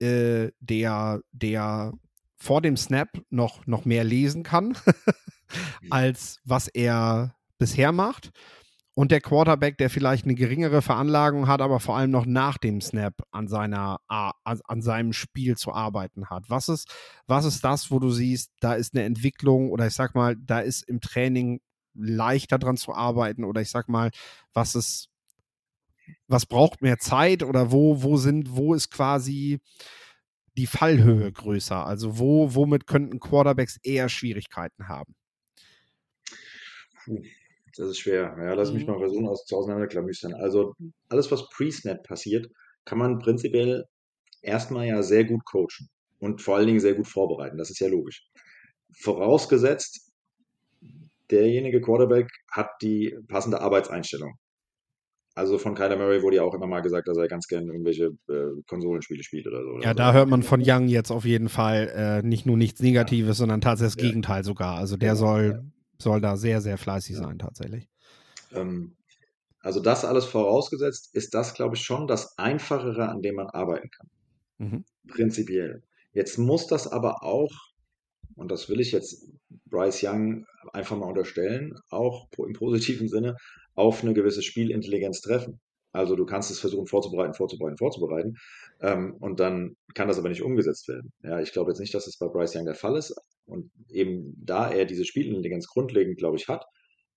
äh, der, der vor dem Snap noch, noch mehr lesen kann, (laughs) als was er bisher macht. Und der Quarterback, der vielleicht eine geringere Veranlagung hat, aber vor allem noch nach dem Snap an, seiner, an seinem Spiel zu arbeiten hat. Was ist, was ist das, wo du siehst, da ist eine Entwicklung oder ich sag mal, da ist im Training leichter dran zu arbeiten oder ich sag mal, was ist, was braucht mehr Zeit oder wo, wo sind, wo ist quasi die Fallhöhe größer? Also wo, womit könnten Quarterbacks eher Schwierigkeiten haben? Das ist schwer. Ja, lass mich mhm. mal versuchen, aus auseinanderklamüstern. Also alles, was pre-Snap passiert, kann man prinzipiell erstmal ja sehr gut coachen und vor allen Dingen sehr gut vorbereiten. Das ist ja logisch. Vorausgesetzt, derjenige Quarterback hat die passende Arbeitseinstellung. Also von Kyler Murray wurde ja auch immer mal gesagt, dass er ganz gerne irgendwelche äh, Konsolenspiele spielt oder so. Oder ja, so. da hört man von Young jetzt auf jeden Fall äh, nicht nur nichts Negatives, ja. sondern tatsächlich das ja. Gegenteil sogar. Also der ja. soll, soll da sehr, sehr fleißig sein tatsächlich. Ähm, also das alles vorausgesetzt, ist das, glaube ich, schon das Einfachere, an dem man arbeiten kann. Mhm. Prinzipiell. Jetzt muss das aber auch, und das will ich jetzt Bryce Young einfach mal unterstellen, auch im positiven Sinne, auf eine gewisse Spielintelligenz treffen. Also du kannst es versuchen vorzubereiten, vorzubereiten, vorzubereiten. Ähm, und dann kann das aber nicht umgesetzt werden. Ja, ich glaube jetzt nicht, dass es bei Bryce Young der Fall ist. Und eben da er diese Spielintelligenz grundlegend, glaube ich, hat,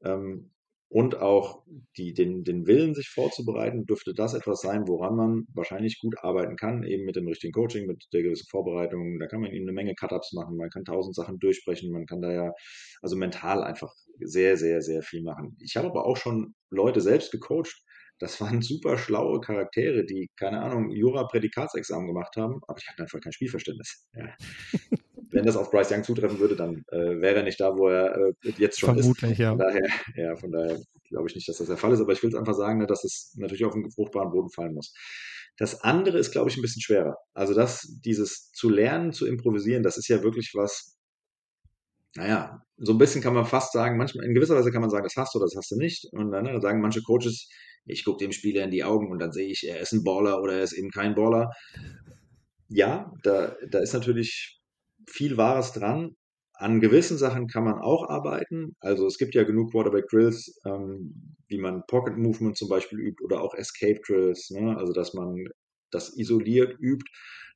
ähm, und auch die, den, den Willen, sich vorzubereiten, dürfte das etwas sein, woran man wahrscheinlich gut arbeiten kann, eben mit dem richtigen Coaching, mit der gewissen Vorbereitung. Da kann man eben eine Menge Cut-Ups machen, man kann tausend Sachen durchsprechen, man kann da ja also mental einfach sehr, sehr, sehr viel machen. Ich habe aber auch schon Leute selbst gecoacht, das waren super schlaue Charaktere, die, keine Ahnung, Jura-Prädikatsexamen gemacht haben, aber die hatten einfach kein Spielverständnis. Ja. (laughs) Wenn das auf Bryce Young zutreffen würde, dann äh, wäre er nicht da, wo er äh, jetzt schon Vermutlich, ist. ja. Von daher, ja, von daher glaube ich nicht, dass das der Fall ist, aber ich will es einfach sagen, ne, dass es natürlich auf einen fruchtbaren Boden fallen muss. Das andere ist, glaube ich, ein bisschen schwerer. Also das, dieses zu lernen, zu improvisieren, das ist ja wirklich was, naja, so ein bisschen kann man fast sagen, manchmal, in gewisser Weise kann man sagen, das hast du, das hast du nicht. Und dann ne, sagen manche Coaches, ich gucke dem Spieler in die Augen und dann sehe ich, er ist ein Baller oder er ist eben kein Baller. Ja, da, da ist natürlich viel Wahres dran. An gewissen Sachen kann man auch arbeiten. Also es gibt ja genug Quarterback Drills, ähm, wie man Pocket Movement zum Beispiel übt oder auch Escape Drills. Ne? Also dass man das isoliert übt,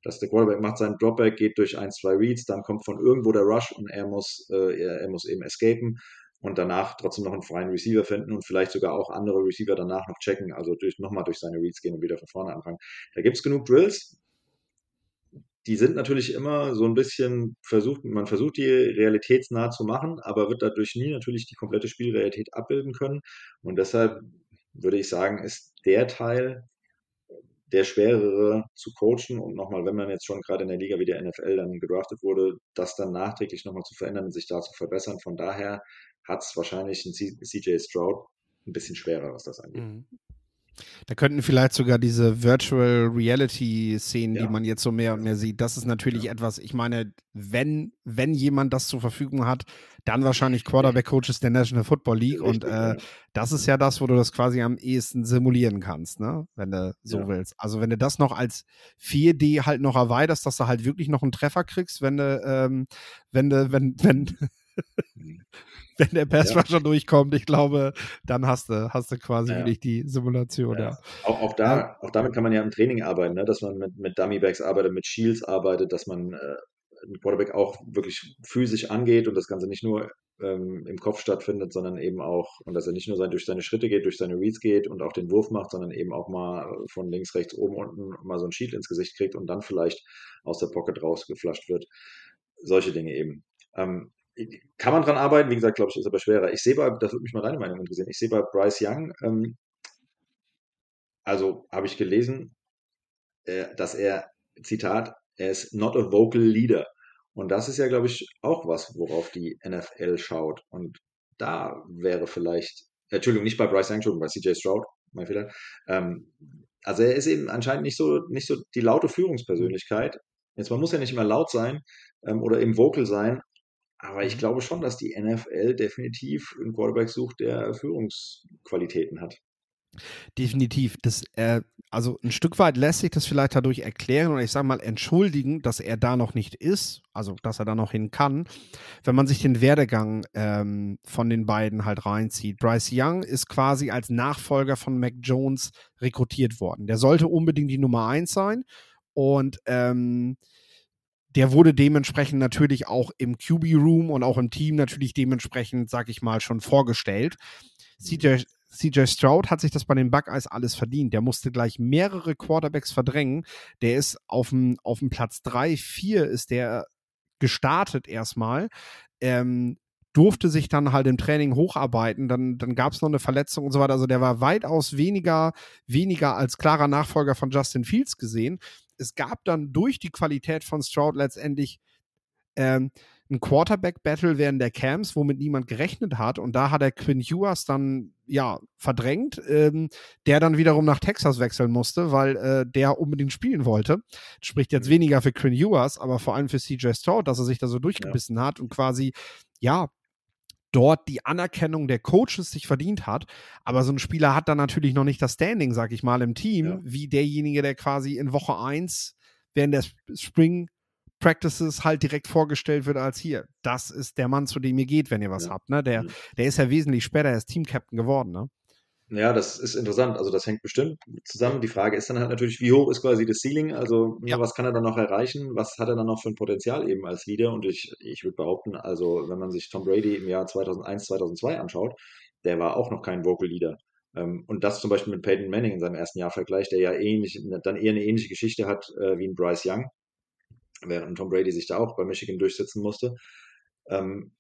dass der Quarterback macht seinen Dropback, geht durch ein, zwei Reads, dann kommt von irgendwo der Rush und er muss, äh, er, er muss eben escapen und danach trotzdem noch einen freien Receiver finden und vielleicht sogar auch andere Receiver danach noch checken, also durch, nochmal durch seine Reads gehen und wieder von vorne anfangen. Da gibt es genug Drills. Die sind natürlich immer so ein bisschen versucht, man versucht die realitätsnah zu machen, aber wird dadurch nie natürlich die komplette Spielrealität abbilden können. Und deshalb würde ich sagen, ist der Teil der schwerere zu coachen und nochmal, wenn man jetzt schon gerade in der Liga wie der NFL dann gedraftet wurde, das dann nachträglich nochmal zu verändern und sich da zu verbessern. Von daher hat es wahrscheinlich ein CJ Stroud ein bisschen schwerer, was das angeht. Mhm. Da könnten vielleicht sogar diese Virtual Reality Szenen, ja. die man jetzt so mehr und mehr sieht, das ist natürlich ja. etwas, ich meine, wenn, wenn jemand das zur Verfügung hat, dann wahrscheinlich Quarterback-Coaches der National Football League. Richtig, und äh, ja. das ist ja das, wo du das quasi am ehesten simulieren kannst, ne? Wenn du so willst. Also wenn du das noch als 4D halt noch erweiterst, dass du halt wirklich noch einen Treffer kriegst, wenn du, ähm, wenn du, wenn, wenn, wenn der Passrusher ja. durchkommt, ich glaube, dann hast du, hast du quasi ja. wirklich die Simulation. Ja. Auch, auch, da, auch damit kann man ja im Training arbeiten, ne? dass man mit, mit Dummybacks arbeitet, mit Shields arbeitet, dass man äh, ein Quarterback auch wirklich physisch angeht und das Ganze nicht nur ähm, im Kopf stattfindet, sondern eben auch, und dass er nicht nur sein, durch seine Schritte geht, durch seine Reads geht und auch den Wurf macht, sondern eben auch mal von links, rechts, oben, unten mal so ein Shield ins Gesicht kriegt und dann vielleicht aus der Pocket rausgeflasht wird. Solche Dinge eben. Ähm, kann man dran arbeiten, wie gesagt, glaube ich, ist aber schwerer. Ich sehe bei, das würde mich mal deine Meinung interessieren, ich sehe bei Bryce Young, ähm, also habe ich gelesen, äh, dass er, Zitat, er ist not a vocal leader. Und das ist ja, glaube ich, auch was, worauf die NFL schaut. Und da wäre vielleicht, Entschuldigung, nicht bei Bryce Young, Entschuldigung, bei CJ Stroud, mein Fehler. Ähm, also er ist eben anscheinend nicht so, nicht so die laute Führungspersönlichkeit. Jetzt, man muss ja nicht immer laut sein ähm, oder eben vocal sein, aber ich mhm. glaube schon, dass die NFL definitiv einen Quarterback sucht, der Führungsqualitäten hat. Definitiv. Das, äh, also ein Stück weit lässt sich das vielleicht dadurch erklären oder ich sage mal entschuldigen, dass er da noch nicht ist, also dass er da noch hin kann, wenn man sich den Werdegang ähm, von den beiden halt reinzieht. Bryce Young ist quasi als Nachfolger von Mac Jones rekrutiert worden. Der sollte unbedingt die Nummer eins sein und ähm, der wurde dementsprechend natürlich auch im QB-Room und auch im Team natürlich dementsprechend, sag ich mal, schon vorgestellt. CJ, CJ Stroud hat sich das bei den Buckeyes alles verdient. Der musste gleich mehrere Quarterbacks verdrängen. Der ist auf dem, auf dem Platz 3, 4 ist der gestartet erstmal. Ähm, durfte sich dann halt im Training hocharbeiten, dann, dann gab es noch eine Verletzung und so weiter. Also der war weitaus weniger, weniger als klarer Nachfolger von Justin Fields gesehen es gab dann durch die Qualität von Stroud letztendlich ähm, ein Quarterback-Battle während der Camps, womit niemand gerechnet hat. Und da hat er Quinn Ewers dann ja verdrängt, ähm, der dann wiederum nach Texas wechseln musste, weil äh, der unbedingt spielen wollte. Spricht jetzt mhm. weniger für Quinn Ewers, aber vor allem für CJ Stroud, dass er sich da so durchgebissen ja. hat und quasi ja dort die Anerkennung der Coaches sich verdient hat. Aber so ein Spieler hat dann natürlich noch nicht das Standing, sag ich mal, im Team, ja. wie derjenige, der quasi in Woche 1 während der Spring Practices halt direkt vorgestellt wird als hier. Das ist der Mann, zu dem ihr geht, wenn ihr was ja. habt. Ne? Der, der ist ja wesentlich später erst Team-Captain geworden. Ne? Ja, das ist interessant. Also das hängt bestimmt zusammen. Die Frage ist dann halt natürlich, wie hoch ist quasi das Ceiling? Also ja. was kann er dann noch erreichen? Was hat er dann noch für ein Potenzial eben als Leader? Und ich, ich würde behaupten, also wenn man sich Tom Brady im Jahr 2001, 2002 anschaut, der war auch noch kein Vocal Leader. Ähm, und das zum Beispiel mit Peyton Manning in seinem ersten Jahr Vergleich, der ja ähnlich, dann eher eine ähnliche Geschichte hat äh, wie ein Bryce Young, während Tom Brady sich da auch bei Michigan durchsetzen musste. Ähm,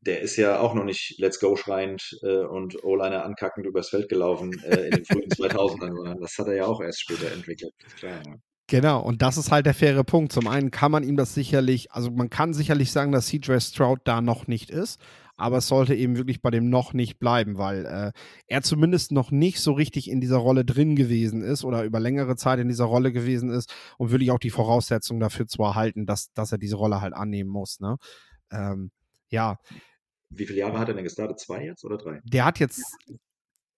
der ist ja auch noch nicht Let's Go schreiend äh, und O-Liner ankackend übers Feld gelaufen äh, in den frühen (laughs) 2000ern, sondern das hat er ja auch erst später entwickelt. Klar, ja. Genau, und das ist halt der faire Punkt. Zum einen kann man ihm das sicherlich, also man kann sicherlich sagen, dass CJ Stroud da noch nicht ist, aber es sollte eben wirklich bei dem noch nicht bleiben, weil äh, er zumindest noch nicht so richtig in dieser Rolle drin gewesen ist oder über längere Zeit in dieser Rolle gewesen ist und wirklich auch die Voraussetzungen dafür zu erhalten, dass, dass er diese Rolle halt annehmen muss. Ne? Ähm, ja. Wie viele Jahre hat er denn gestartet? Zwei jetzt oder drei? Der hat jetzt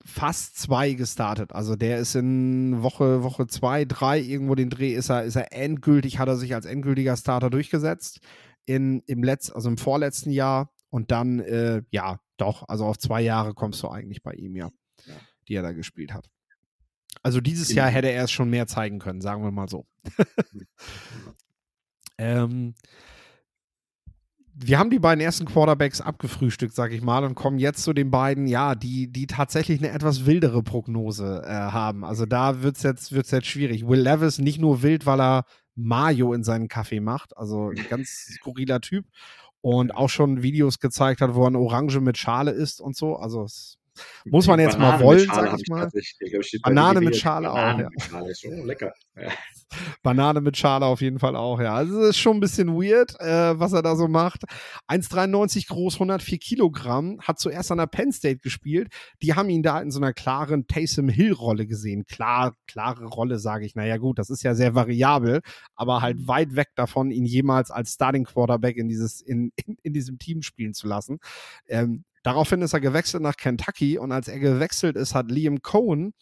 fast zwei gestartet. Also der ist in Woche, Woche zwei, drei, irgendwo den Dreh ist er, ist er endgültig, hat er sich als endgültiger Starter durchgesetzt. In, im Letz-, also im vorletzten Jahr. Und dann, äh, ja, doch, also auf zwei Jahre kommst du eigentlich bei ihm, ja, ja. die er da gespielt hat. Also dieses Jahr hätte er es schon mehr zeigen können, sagen wir mal so. (laughs) ähm, wir haben die beiden ersten Quarterbacks abgefrühstückt, sag ich mal, und kommen jetzt zu den beiden, ja, die, die tatsächlich eine etwas wildere Prognose äh, haben. Also da wird es jetzt, wird's jetzt schwierig. Will Levis nicht nur wild, weil er Mayo in seinen Kaffee macht, also ein ganz skurriler Typ und auch schon Videos gezeigt hat, wo er eine Orange mit Schale isst und so. Also es muss man jetzt Banane mal wollen, sag ich mal. Ich Banane mit Schale Banane auch. Mit Schale ist schon lecker. Ja. Banane mit Schale auf jeden Fall auch, ja. Also es ist schon ein bisschen weird, äh, was er da so macht. 1,93 groß, 104 Kilogramm, hat zuerst an der Penn State gespielt. Die haben ihn da in so einer klaren Taysom Hill-Rolle gesehen. Klar, klare Rolle, sage ich. Naja, gut, das ist ja sehr variabel, aber halt mhm. weit weg davon, ihn jemals als Starting Quarterback in, dieses, in, in, in diesem Team spielen zu lassen. Ähm, Daraufhin ist er gewechselt nach Kentucky und als er gewechselt ist, hat Liam Cohen,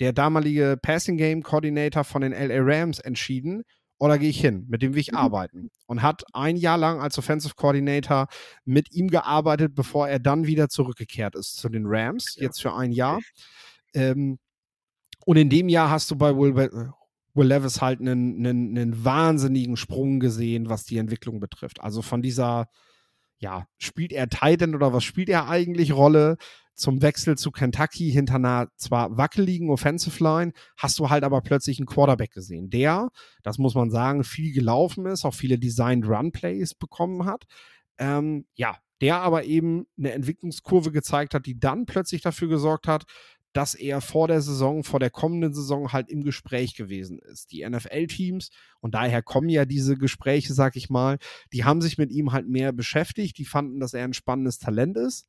der damalige Passing Game Coordinator von den LA Rams, entschieden, oder gehe ich hin, mit dem will ich mhm. arbeiten. Und hat ein Jahr lang als Offensive Coordinator mit ihm gearbeitet, bevor er dann wieder zurückgekehrt ist zu den Rams, ja. jetzt für ein Jahr. Ähm, und in dem Jahr hast du bei Will, Will Levis halt einen, einen, einen wahnsinnigen Sprung gesehen, was die Entwicklung betrifft. Also von dieser ja, spielt er Titan oder was spielt er eigentlich Rolle? Zum Wechsel zu Kentucky hinter einer zwar wackeligen Offensive Line, hast du halt aber plötzlich einen Quarterback gesehen, der, das muss man sagen, viel gelaufen ist, auch viele Designed Run Plays bekommen hat. Ähm, ja, der aber eben eine Entwicklungskurve gezeigt hat, die dann plötzlich dafür gesorgt hat, dass er vor der Saison, vor der kommenden Saison halt im Gespräch gewesen ist. Die NFL-Teams, und daher kommen ja diese Gespräche, sag ich mal, die haben sich mit ihm halt mehr beschäftigt, die fanden, dass er ein spannendes Talent ist.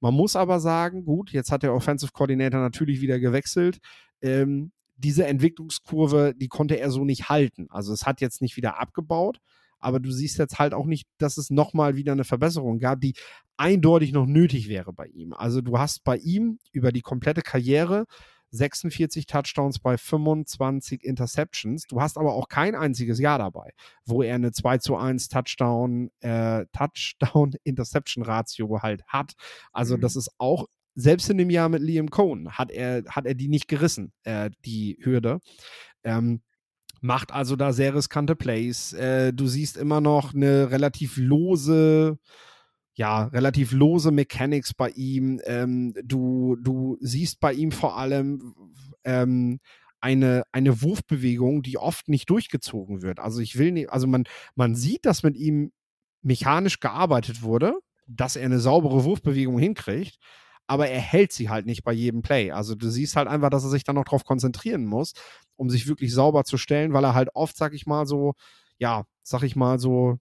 Man muss aber sagen, gut, jetzt hat der Offensive Coordinator natürlich wieder gewechselt. Ähm, diese Entwicklungskurve, die konnte er so nicht halten. Also es hat jetzt nicht wieder abgebaut, aber du siehst jetzt halt auch nicht, dass es nochmal wieder eine Verbesserung gab, die eindeutig noch nötig wäre bei ihm. Also du hast bei ihm über die komplette Karriere 46 Touchdowns bei 25 Interceptions. Du hast aber auch kein einziges Jahr dabei, wo er eine 2 zu 1 Touchdown, äh, Touchdown-Interception-Ratio (laughs) halt hat. Also mhm. das ist auch, selbst in dem Jahr mit Liam Cohn hat er, hat er die nicht gerissen, äh, die Hürde. Ähm, macht also da sehr riskante Plays. Äh, du siehst immer noch eine relativ lose ja, relativ lose Mechanics bei ihm. Ähm, du, du siehst bei ihm vor allem ähm, eine, eine Wurfbewegung, die oft nicht durchgezogen wird. Also ich will nicht, also man, man sieht, dass mit ihm mechanisch gearbeitet wurde, dass er eine saubere Wurfbewegung hinkriegt, aber er hält sie halt nicht bei jedem Play. Also du siehst halt einfach, dass er sich dann noch darauf konzentrieren muss, um sich wirklich sauber zu stellen, weil er halt oft, sag ich mal, so, ja, sag ich mal, so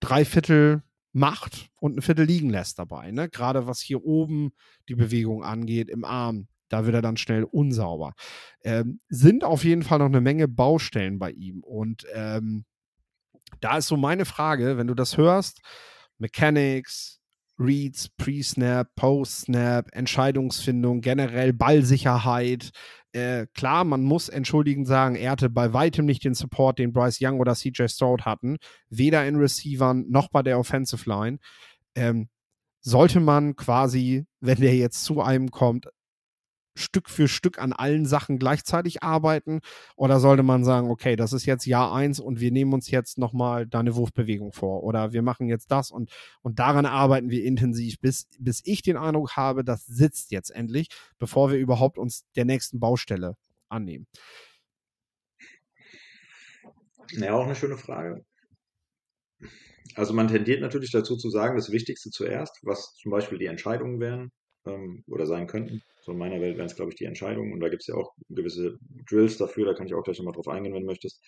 drei Viertel macht und ein Viertel liegen lässt dabei. Ne? Gerade was hier oben die Bewegung angeht, im Arm, da wird er dann schnell unsauber. Ähm, sind auf jeden Fall noch eine Menge Baustellen bei ihm. Und ähm, da ist so meine Frage, wenn du das hörst, Mechanics, Reads, Pre-Snap, Post-Snap, Entscheidungsfindung, generell Ballsicherheit, äh, klar, man muss entschuldigend sagen, er hatte bei weitem nicht den Support, den Bryce Young oder CJ Stroud hatten, weder in Receivern noch bei der Offensive Line. Ähm, sollte man quasi, wenn der jetzt zu einem kommt, Stück für Stück an allen Sachen gleichzeitig arbeiten? Oder sollte man sagen, okay, das ist jetzt Jahr eins und wir nehmen uns jetzt nochmal deine Wurfbewegung vor oder wir machen jetzt das und, und daran arbeiten wir intensiv, bis, bis ich den Eindruck habe, das sitzt jetzt endlich, bevor wir überhaupt uns der nächsten Baustelle annehmen? Ja, auch eine schöne Frage. Also man tendiert natürlich dazu zu sagen, das Wichtigste zuerst, was zum Beispiel die Entscheidungen wären ähm, oder sein könnten. So in meiner Welt wären es, glaube ich, die Entscheidungen. Und da gibt es ja auch gewisse Drills dafür, da kann ich auch gleich nochmal drauf eingehen, wenn du möchtest.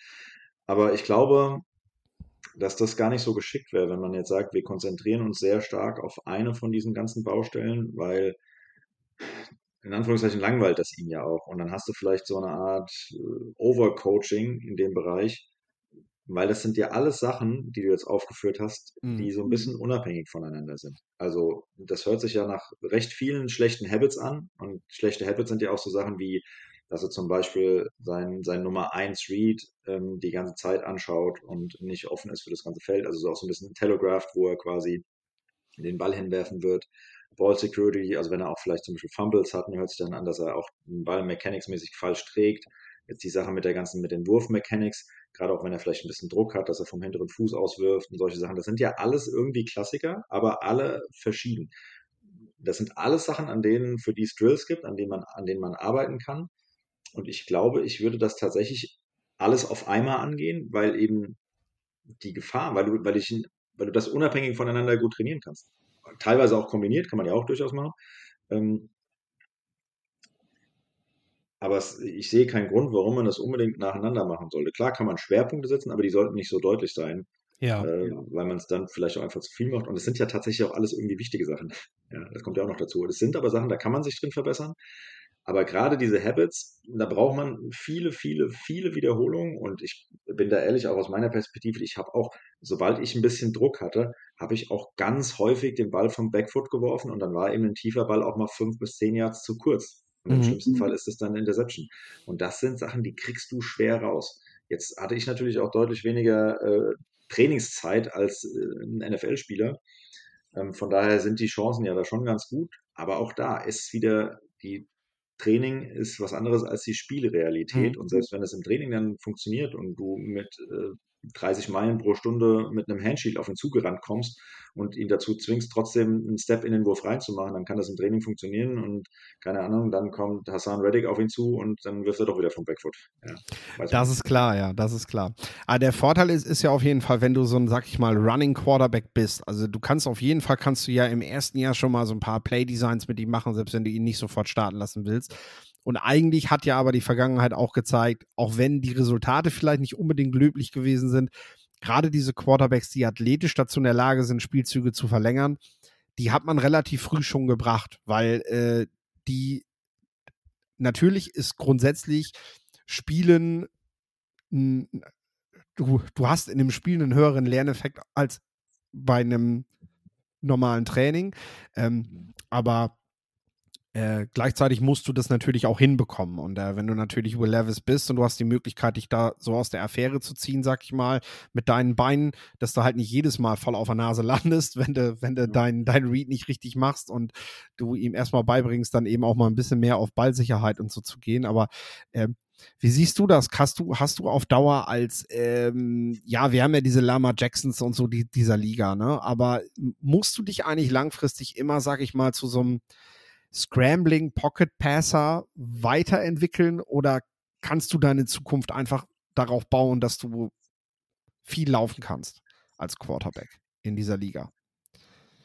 Aber ich glaube, dass das gar nicht so geschickt wäre, wenn man jetzt sagt, wir konzentrieren uns sehr stark auf eine von diesen ganzen Baustellen, weil in Anführungszeichen langweilt das ihn ja auch. Und dann hast du vielleicht so eine Art äh, Overcoaching in dem Bereich, weil das sind ja alles Sachen, die du jetzt aufgeführt hast, mhm. die so ein bisschen unabhängig voneinander sind. Also das hört sich ja nach recht vielen schlechten Habits an. Und schlechte Habits sind ja auch so Sachen wie, dass er zum Beispiel sein, sein Nummer 1 Read ähm, die ganze Zeit anschaut und nicht offen ist für das ganze Feld. Also so auch so ein bisschen telegraphed, wo er quasi den Ball hinwerfen wird. Ball Security, also wenn er auch vielleicht zum Beispiel Fumbles hat, hört sich dann an, dass er auch den Ball mechanicsmäßig falsch trägt. Jetzt die Sache mit der ganzen, mit den Wurfmechanics, gerade auch wenn er vielleicht ein bisschen Druck hat, dass er vom hinteren Fuß auswirft und solche Sachen. Das sind ja alles irgendwie Klassiker, aber alle verschieden. Das sind alles Sachen, an denen, für die es Drills gibt, an denen man, an denen man arbeiten kann. Und ich glaube, ich würde das tatsächlich alles auf einmal angehen, weil eben die Gefahr, weil du, weil ich, weil du das unabhängig voneinander gut trainieren kannst. Teilweise auch kombiniert, kann man ja auch durchaus machen. Ähm, aber es, ich sehe keinen Grund, warum man das unbedingt nacheinander machen sollte. Klar kann man Schwerpunkte setzen, aber die sollten nicht so deutlich sein. Ja. Äh, weil man es dann vielleicht auch einfach zu viel macht. Und es sind ja tatsächlich auch alles irgendwie wichtige Sachen. Ja, das kommt ja auch noch dazu. Es sind aber Sachen, da kann man sich drin verbessern. Aber gerade diese Habits, da braucht man viele, viele, viele Wiederholungen. Und ich bin da ehrlich, auch aus meiner Perspektive, ich habe auch, sobald ich ein bisschen Druck hatte, habe ich auch ganz häufig den Ball vom Backfoot geworfen und dann war eben ein tiefer Ball auch mal fünf bis zehn Yards zu kurz. Und im mhm. schlimmsten Fall ist es dann eine Interception. Und das sind Sachen, die kriegst du schwer raus. Jetzt hatte ich natürlich auch deutlich weniger äh, Trainingszeit als äh, ein NFL-Spieler. Ähm, von daher sind die Chancen ja da schon ganz gut. Aber auch da ist wieder die Training ist was anderes als die Spielrealität. Mhm. Und selbst wenn es im Training dann funktioniert und du mit äh, 30 Meilen pro Stunde mit einem Handshield auf ihn zugerannt kommst und ihn dazu zwingst, trotzdem einen Step in den Wurf reinzumachen, dann kann das im Training funktionieren und keine Ahnung, dann kommt Hassan Reddick auf ihn zu und dann wirft er doch wieder vom Backfoot. Ja, das ist klar, ja, das ist klar. Aber der Vorteil ist, ist ja auf jeden Fall, wenn du so ein, sag ich mal, Running Quarterback bist, also du kannst auf jeden Fall, kannst du ja im ersten Jahr schon mal so ein paar Play-Designs mit ihm machen, selbst wenn du ihn nicht sofort starten lassen willst. Und eigentlich hat ja aber die Vergangenheit auch gezeigt, auch wenn die Resultate vielleicht nicht unbedingt löblich gewesen sind, gerade diese Quarterbacks, die athletisch dazu in der Lage sind, Spielzüge zu verlängern, die hat man relativ früh schon gebracht, weil äh, die natürlich ist grundsätzlich Spielen, du, du hast in dem Spiel einen höheren Lerneffekt als bei einem normalen Training. Ähm, aber äh, gleichzeitig musst du das natürlich auch hinbekommen. Und äh, wenn du natürlich Will Levis bist und du hast die Möglichkeit, dich da so aus der Affäre zu ziehen, sag ich mal, mit deinen Beinen, dass du halt nicht jedes Mal voll auf der Nase (laughs) landest, wenn du, wenn du ja. dein, dein Read nicht richtig machst und du ihm erstmal beibringst, dann eben auch mal ein bisschen mehr auf Ballsicherheit und so zu gehen. Aber äh, wie siehst du das? Hast du, hast du auf Dauer als, ähm, ja, wir haben ja diese Lama Jacksons und so die, dieser Liga, ne? Aber musst du dich eigentlich langfristig immer, sag ich mal, zu so einem Scrambling Pocket Passer weiterentwickeln oder kannst du deine Zukunft einfach darauf bauen, dass du viel laufen kannst als Quarterback in dieser Liga?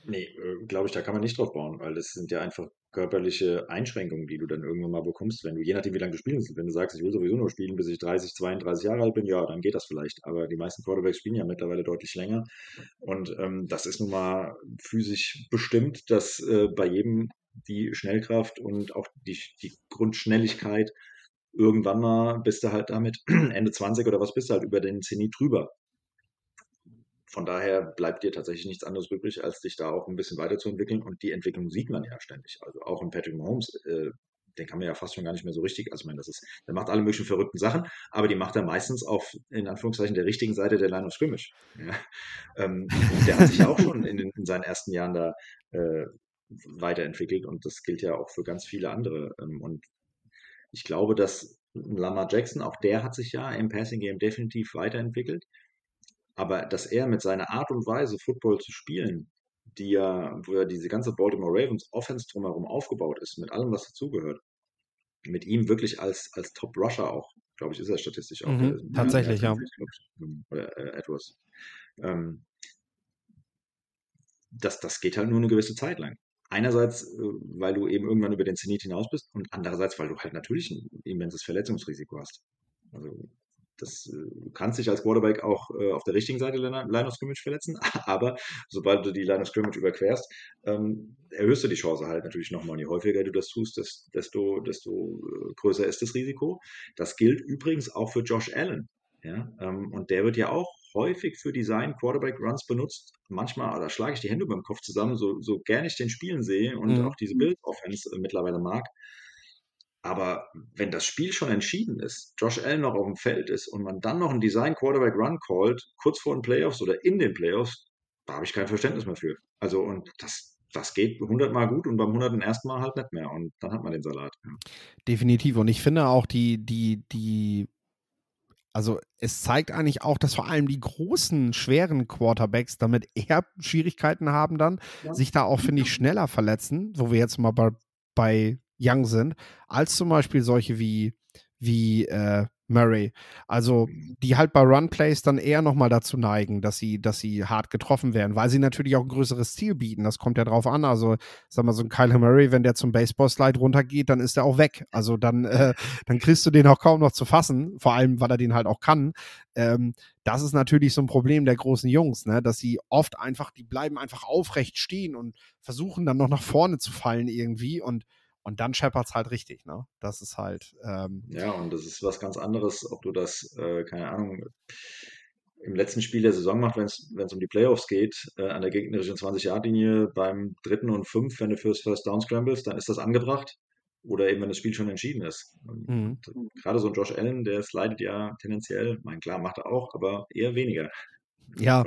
Nee, äh, glaube ich, da kann man nicht drauf bauen, weil das sind ja einfach körperliche Einschränkungen, die du dann irgendwann mal bekommst, wenn du, je nachdem, wie lange du spielst, wenn du sagst, ich will sowieso nur spielen, bis ich 30, 32 Jahre alt bin, ja, dann geht das vielleicht. Aber die meisten Quarterbacks spielen ja mittlerweile deutlich länger. Und ähm, das ist nun mal physisch bestimmt, dass äh, bei jedem die Schnellkraft und auch die, die Grundschnelligkeit irgendwann mal bist du halt damit (clears throat) Ende 20 oder was bist du halt über den Zenit drüber. Von daher bleibt dir tatsächlich nichts anderes übrig, als dich da auch ein bisschen weiterzuentwickeln. Und die Entwicklung sieht man ja ständig. Also auch in Patrick Mahomes, äh, den kann man ja fast schon gar nicht mehr so richtig. Also ich meine, das ist, der macht alle möglichen verrückten Sachen, aber die macht er meistens auf, in Anführungszeichen, der richtigen Seite der Line of Scrimmage. Ja. (laughs) Ähm, der hat sich ja auch schon in, in seinen ersten Jahren da äh, weiterentwickelt und das gilt ja auch für ganz viele andere. Ähm, und ich glaube, dass Lamar Jackson, auch der hat sich ja im Passing Game definitiv weiterentwickelt. Aber dass er mit seiner Art und Weise, Football zu spielen, die ja, wo ja diese ganze Baltimore Ravens Offense drumherum aufgebaut ist, mit allem, was dazugehört, mit ihm wirklich als, als Top-Rusher auch, glaube ich, ist er statistisch auch. Mhm, tatsächlich, ja. Oder äh, Edwards. Ähm, das, das geht halt nur eine gewisse Zeit lang. Einerseits, äh, weil du eben irgendwann über den Zenit hinaus bist und andererseits, weil du halt natürlich ein immenses Verletzungsrisiko hast. Also das, äh, du kannst dich als Quarterback auch äh, auf der richtigen Seite Line of Scrimmage verletzen, (laughs) aber sobald du die Line of Scrimmage überquerst, ähm, erhöhst du die Chance halt natürlich nochmal. Und je häufiger du das tust, desto, desto größer ist das Risiko. Das gilt übrigens auch für Josh Allen. Ja? Ähm, und der wird ja auch häufig für Design Quarterback Runs benutzt. Manchmal, da schlage ich die Hände beim Kopf zusammen, so, so gern ich den Spielen sehe und mhm. auch diese Build Offense äh, mittlerweile mag. Aber wenn das Spiel schon entschieden ist, Josh Allen noch auf dem Feld ist und man dann noch einen Design Quarterback Run callt, kurz vor den Playoffs oder in den Playoffs, da habe ich kein Verständnis mehr für. Also, und das, das geht hundertmal gut und beim hunderten ersten Mal halt nicht mehr. Und dann hat man den Salat. Definitiv. Und ich finde auch die, die, die also es zeigt eigentlich auch, dass vor allem die großen, schweren Quarterbacks damit eher Schwierigkeiten haben dann, ja. sich da auch, finde ich, (clears throat) schneller verletzen, wo wir jetzt mal bei, bei Young sind, als zum Beispiel solche wie, wie äh, Murray. Also die halt bei Runplays dann eher nochmal dazu neigen, dass sie, dass sie hart getroffen werden, weil sie natürlich auch ein größeres Ziel bieten. Das kommt ja drauf an. Also, sag mal, so ein Kyle Murray, wenn der zum Baseball-Slide runtergeht, dann ist er auch weg. Also dann, äh, dann kriegst du den auch kaum noch zu fassen, vor allem, weil er den halt auch kann. Ähm, das ist natürlich so ein Problem der großen Jungs, ne? dass sie oft einfach, die bleiben einfach aufrecht stehen und versuchen dann noch nach vorne zu fallen irgendwie und und dann scheppert es halt richtig, ne? Das ist halt. Ähm ja, und das ist was ganz anderes, ob du das, äh, keine Ahnung, im letzten Spiel der Saison macht, wenn es um die Playoffs geht, äh, an der gegnerischen 20-Yard-Linie beim dritten und fünf, wenn du fürs First Down scrambles, dann ist das angebracht. Oder eben, wenn das Spiel schon entschieden ist. Mhm. Gerade so ein Josh Allen, der slidet ja tendenziell, mein klar macht er auch, aber eher weniger. Ja.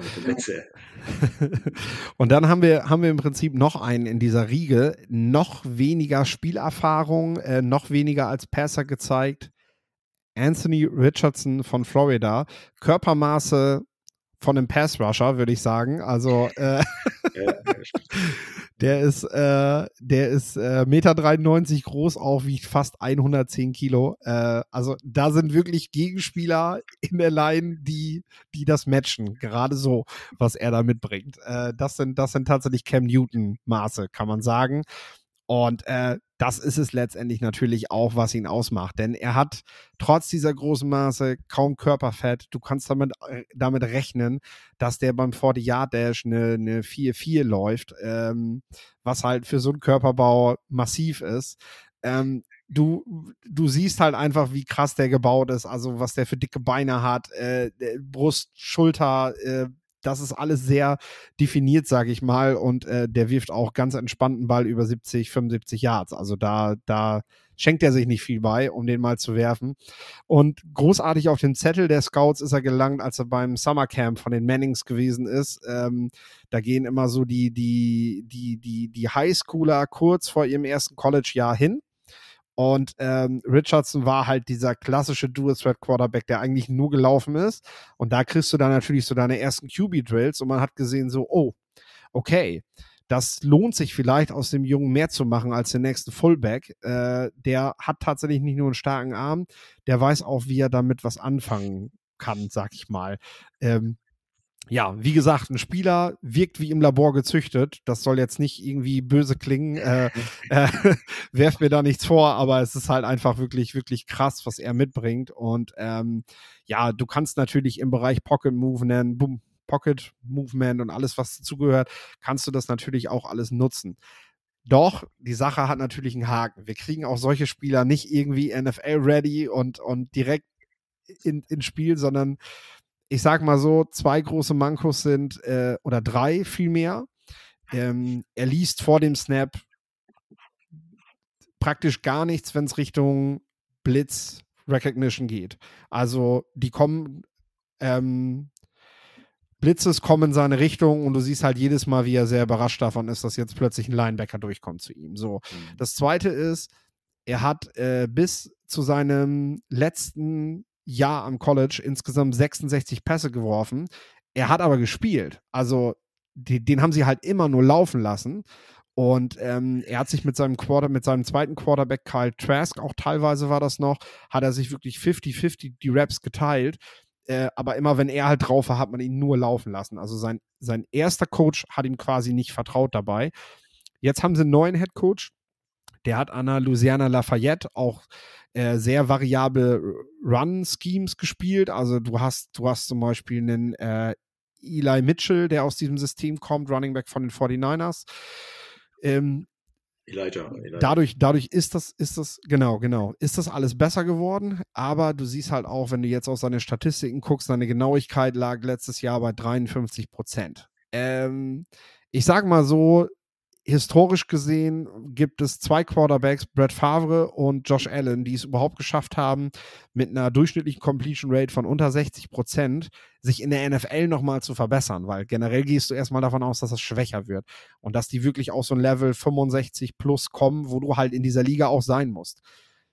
(laughs) Und dann haben wir, haben wir im Prinzip noch einen in dieser Riege, noch weniger Spielerfahrung, äh, noch weniger als Passer gezeigt. Anthony Richardson von Florida. Körpermaße von einem Pass-Rusher, würde ich sagen. Also äh, (laughs) der ist, äh, der ist äh, Meter 93 groß, auch wiegt fast 110 Kilo. Äh, also da sind wirklich Gegenspieler in der Line, die, die das matchen. Gerade so, was er da mitbringt. Äh, das sind, das sind tatsächlich Cam Newton Maße, kann man sagen. Und äh, das ist es letztendlich natürlich auch, was ihn ausmacht. Denn er hat trotz dieser großen Maße kaum Körperfett. Du kannst damit, äh, damit rechnen, dass der beim 40-Yard-Dash eine, eine 4-4 läuft, ähm, was halt für so einen Körperbau massiv ist. Ähm, du, du siehst halt einfach, wie krass der gebaut ist, also was der für dicke Beine hat, äh, Brust, Schulter, äh, das ist alles sehr definiert, sage ich mal. Und äh, der wirft auch ganz entspannten Ball über 70, 75 Yards. Also da, da schenkt er sich nicht viel bei, um den mal zu werfen. Und großartig auf den Zettel der Scouts ist er gelangt, als er beim Summercamp von den Mannings gewesen ist. Ähm, da gehen immer so die, die, die, die, die Highschooler kurz vor ihrem ersten College-Jahr hin und ähm, Richardson war halt dieser klassische Dual-Threat-Quarterback, der eigentlich nur gelaufen ist. Und da kriegst du dann natürlich so deine ersten QB-Drills und man hat gesehen so, oh, okay, das lohnt sich vielleicht aus dem Jungen mehr zu machen als den nächsten Fullback. Äh, der hat tatsächlich nicht nur einen starken Arm, der weiß auch, wie er damit was anfangen kann, sag ich mal. Ähm, ja, wie gesagt, ein Spieler wirkt wie im Labor gezüchtet. Das soll jetzt nicht irgendwie böse klingen. Äh, (laughs) äh, (laughs) werft mir da nichts vor, aber es ist halt einfach wirklich, wirklich krass, was er mitbringt. Und ähm, ja, du kannst natürlich im Bereich Pocket Movement, Boom, Pocket Movement und alles, was dazugehört, kannst du das natürlich auch alles nutzen. Doch, die Sache hat natürlich einen Haken. Wir kriegen auch solche Spieler nicht irgendwie NFL-ready und, und direkt in, ins Spiel, sondern ich sag mal so, zwei große Mankos sind, äh, oder drei vielmehr. Ähm, er liest vor dem Snap praktisch gar nichts, wenn es Richtung Blitz Recognition geht. Also die kommen, ähm, Blitzes kommen in seine Richtung und du siehst halt jedes Mal, wie er sehr überrascht davon ist, dass jetzt plötzlich ein Linebacker durchkommt zu ihm. So. Mhm. Das zweite ist, er hat äh, bis zu seinem letzten Jahr am College insgesamt 66 Pässe geworfen. Er hat aber gespielt. Also die, den haben sie halt immer nur laufen lassen. Und ähm, er hat sich mit seinem Quarter, mit seinem zweiten Quarterback Kyle Trask, auch teilweise war das noch, hat er sich wirklich 50-50 die Raps geteilt. Äh, aber immer wenn er halt drauf war, hat man ihn nur laufen lassen. Also sein, sein erster Coach hat ihm quasi nicht vertraut dabei. Jetzt haben sie einen neuen Head Coach. Der hat an der Louisiana Lafayette auch äh, sehr variable Run-Schemes gespielt. Also du hast, du hast zum Beispiel einen äh, Eli Mitchell, der aus diesem System kommt, Running Back von den 49ers. Ähm, Elijah, Elijah. Dadurch, dadurch ist das, ist das, genau, genau, ist das alles besser geworden. Aber du siehst halt auch, wenn du jetzt auf seine Statistiken guckst, seine Genauigkeit lag letztes Jahr bei 53 Prozent. Ähm, ich sag mal so, historisch gesehen gibt es zwei Quarterbacks, Brett Favre und Josh Allen, die es überhaupt geschafft haben, mit einer durchschnittlichen Completion Rate von unter 60 Prozent sich in der NFL nochmal zu verbessern, weil generell gehst du erstmal davon aus, dass das schwächer wird und dass die wirklich auf so ein Level 65 plus kommen, wo du halt in dieser Liga auch sein musst.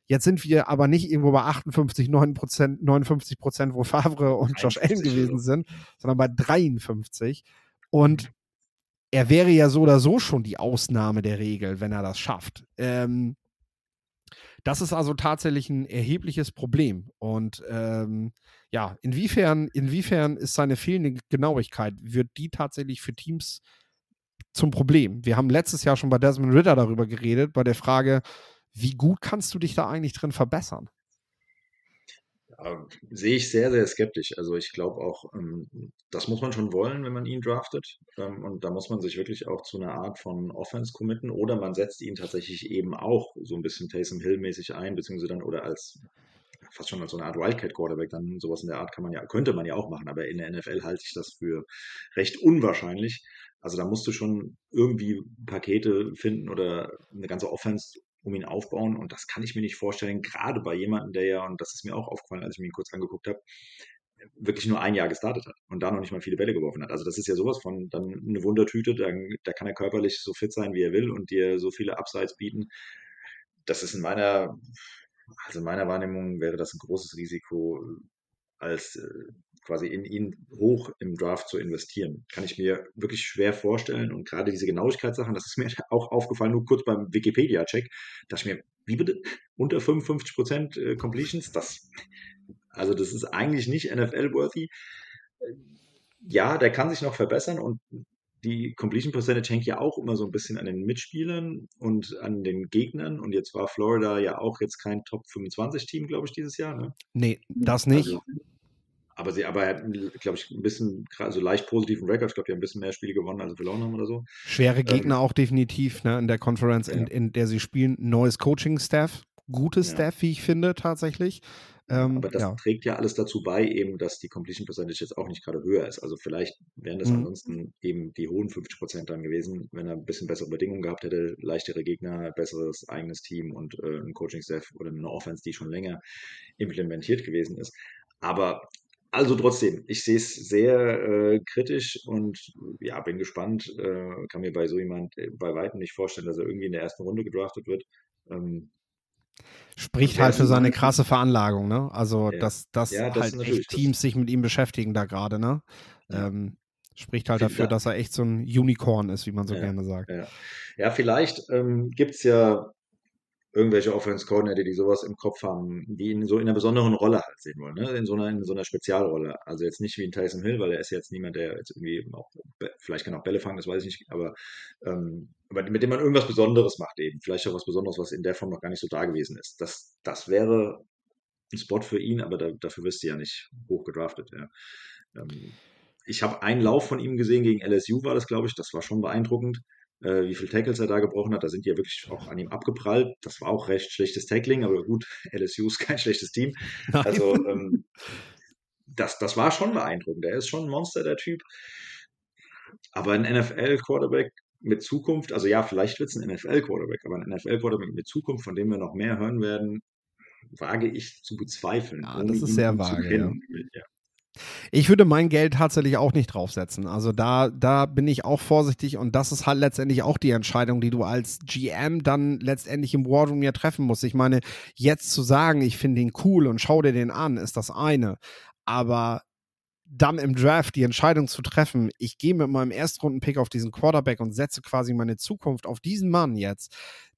Jetzt sind wir aber nicht irgendwo bei 58, 9 Prozent, 59 Prozent, wo Favre und Josh Allen gewesen sind, sondern bei 53. Und mhm er wäre ja so oder so schon die Ausnahme der Regel, wenn er das schafft. Ähm, das ist also tatsächlich ein erhebliches Problem. Und ähm, ja, inwiefern, inwiefern ist seine fehlende Genauigkeit, wird die tatsächlich für Teams zum Problem? Wir haben letztes Jahr schon bei Desmond Ritter darüber geredet, bei der Frage, wie gut kannst du dich da eigentlich drin verbessern? Ähm, sehe ich sehr, sehr skeptisch. Also ich glaube auch, ähm, das muss man schon wollen, wenn man ihn draftet. Ähm, und da muss man sich wirklich auch zu einer Art von Offense committen oder man setzt ihn tatsächlich eben auch so ein bisschen Taysom Hill-mäßig ein, beziehungsweise dann oder als fast schon als so eine Art Wildcat-Quarterback, dann sowas in der Art kann man ja, könnte man ja auch machen, aber in der NFL halte ich das für recht unwahrscheinlich. Also da musst du schon irgendwie Pakete finden oder eine ganze Offense um ihn aufbauen. Und das kann ich mir nicht vorstellen, gerade bei jemandem, der ja, und das ist mir auch aufgefallen, als ich mir ihn kurz angeguckt habe, wirklich nur ein Jahr gestartet hat und da noch nicht mal viele Bälle geworfen hat. Also das ist ja sowas von dann eine Wundertüte, da, da kann er körperlich so fit sein, wie er will und dir so viele Upsides bieten. Das ist in meiner, also in meiner Wahrnehmung wäre das ein großes Risiko, als äh, quasi in ihn hoch im Draft zu investieren. Kann ich mir wirklich schwer vorstellen. Und gerade diese Genauigkeitssachen, das ist mir (laughs) auch aufgefallen, nur kurz beim Wikipedia-Check, dass ich mir, wie bitte, unter 55 Prozent äh, Completions, das, also das ist eigentlich nicht NFL-worthy. Ja, der kann sich noch verbessern und die Completion Percentage hängt ja auch immer so ein bisschen an den Mitspielern und an den Gegnern. Und jetzt war Florida ja auch jetzt kein Top 25 Team, glaube ich, dieses Jahr. Ne? Nee, das nicht. Also, aber sie aber, glaube ich, ein bisschen, also leicht positiven Rekord. Ich glaube, die haben ein bisschen mehr Spiele gewonnen, als sie verloren haben oder so. Schwere ähm, Gegner ähm, auch definitiv, ne, in der Conference, ja. in, in, der sie spielen. Neues Coaching-Staff, gutes ja. Staff, wie ich finde, tatsächlich. Ähm, aber das ja. trägt ja alles dazu bei, eben, dass die Completion Percentage jetzt auch nicht gerade höher ist. Also vielleicht wären das mhm. ansonsten eben die hohen 50 Prozent dann gewesen, wenn er ein bisschen bessere Bedingungen gehabt hätte, leichtere Gegner, besseres eigenes Team und äh, ein Coaching-Staff oder eine Offense, die schon länger implementiert gewesen ist. Aber also trotzdem, ich sehe es sehr äh, kritisch und ja, bin gespannt. Äh, kann mir bei so jemand äh, bei weitem nicht vorstellen, dass er irgendwie in der ersten Runde gedraftet wird. Ähm, Spricht halt für seine krasse Veranlagung, ne? Also, ja. dass, dass ja, das halt echt Teams sich mit ihm beschäftigen da gerade, ne? Ja. Ähm, spricht halt dafür, dass er echt so ein Unicorn ist, wie man so gerne sagt. Ja, vielleicht ähm, gibt es ja irgendwelche Offense Coordinator, die sowas im Kopf haben, die ihn so in einer besonderen Rolle halt sehen wollen, ne? in, so einer, in so einer Spezialrolle. Also jetzt nicht wie ein Tyson Hill, weil er ist jetzt niemand, der jetzt irgendwie auch, vielleicht kann auch Bälle fangen, das weiß ich nicht, aber, ähm, mit dem man irgendwas Besonderes macht eben. Vielleicht auch was Besonderes, was in der Form noch gar nicht so da gewesen ist. Das, das wäre ein Spot für ihn, aber da, dafür wirst du ja nicht hoch gedraftet. Ja. Ähm, ich habe einen Lauf von ihm gesehen gegen LSU, war das, glaube ich. Das war schon beeindruckend äh, wie viele Tackles er da gebrochen hat. Da sind die ja wirklich auch an ihm abgeprallt. Das war auch recht schlechtes Tackling, aber gut, (laughs) LSU ist kein schlechtes Team. Nein. Also ähm, das, das war schon beeindruckend. Er ist schon ein Monster, der Typ. Aber ein NFL-Quarterback mit Zukunft, also ja, vielleicht wird es ein NFL-Quarterback, aber ein NFL-Quarterback mit Zukunft, von dem wir noch mehr hören werden, wage ich zu bezweifeln. Ja, das ist sehr vage. Ja. ja. Ich würde mein Geld tatsächlich auch nicht draufsetzen. Also da, da bin ich auch vorsichtig und das ist halt letztendlich auch die Entscheidung, die du als GM dann letztendlich im Warroom ja treffen musst. Ich meine, jetzt zu sagen, ich finde ihn cool und schau dir den an, ist das eine. Aber dann im Draft die Entscheidung zu treffen, ich gehe mit meinem Erstrunden-Pick auf diesen Quarterback und setze quasi meine Zukunft auf diesen Mann jetzt,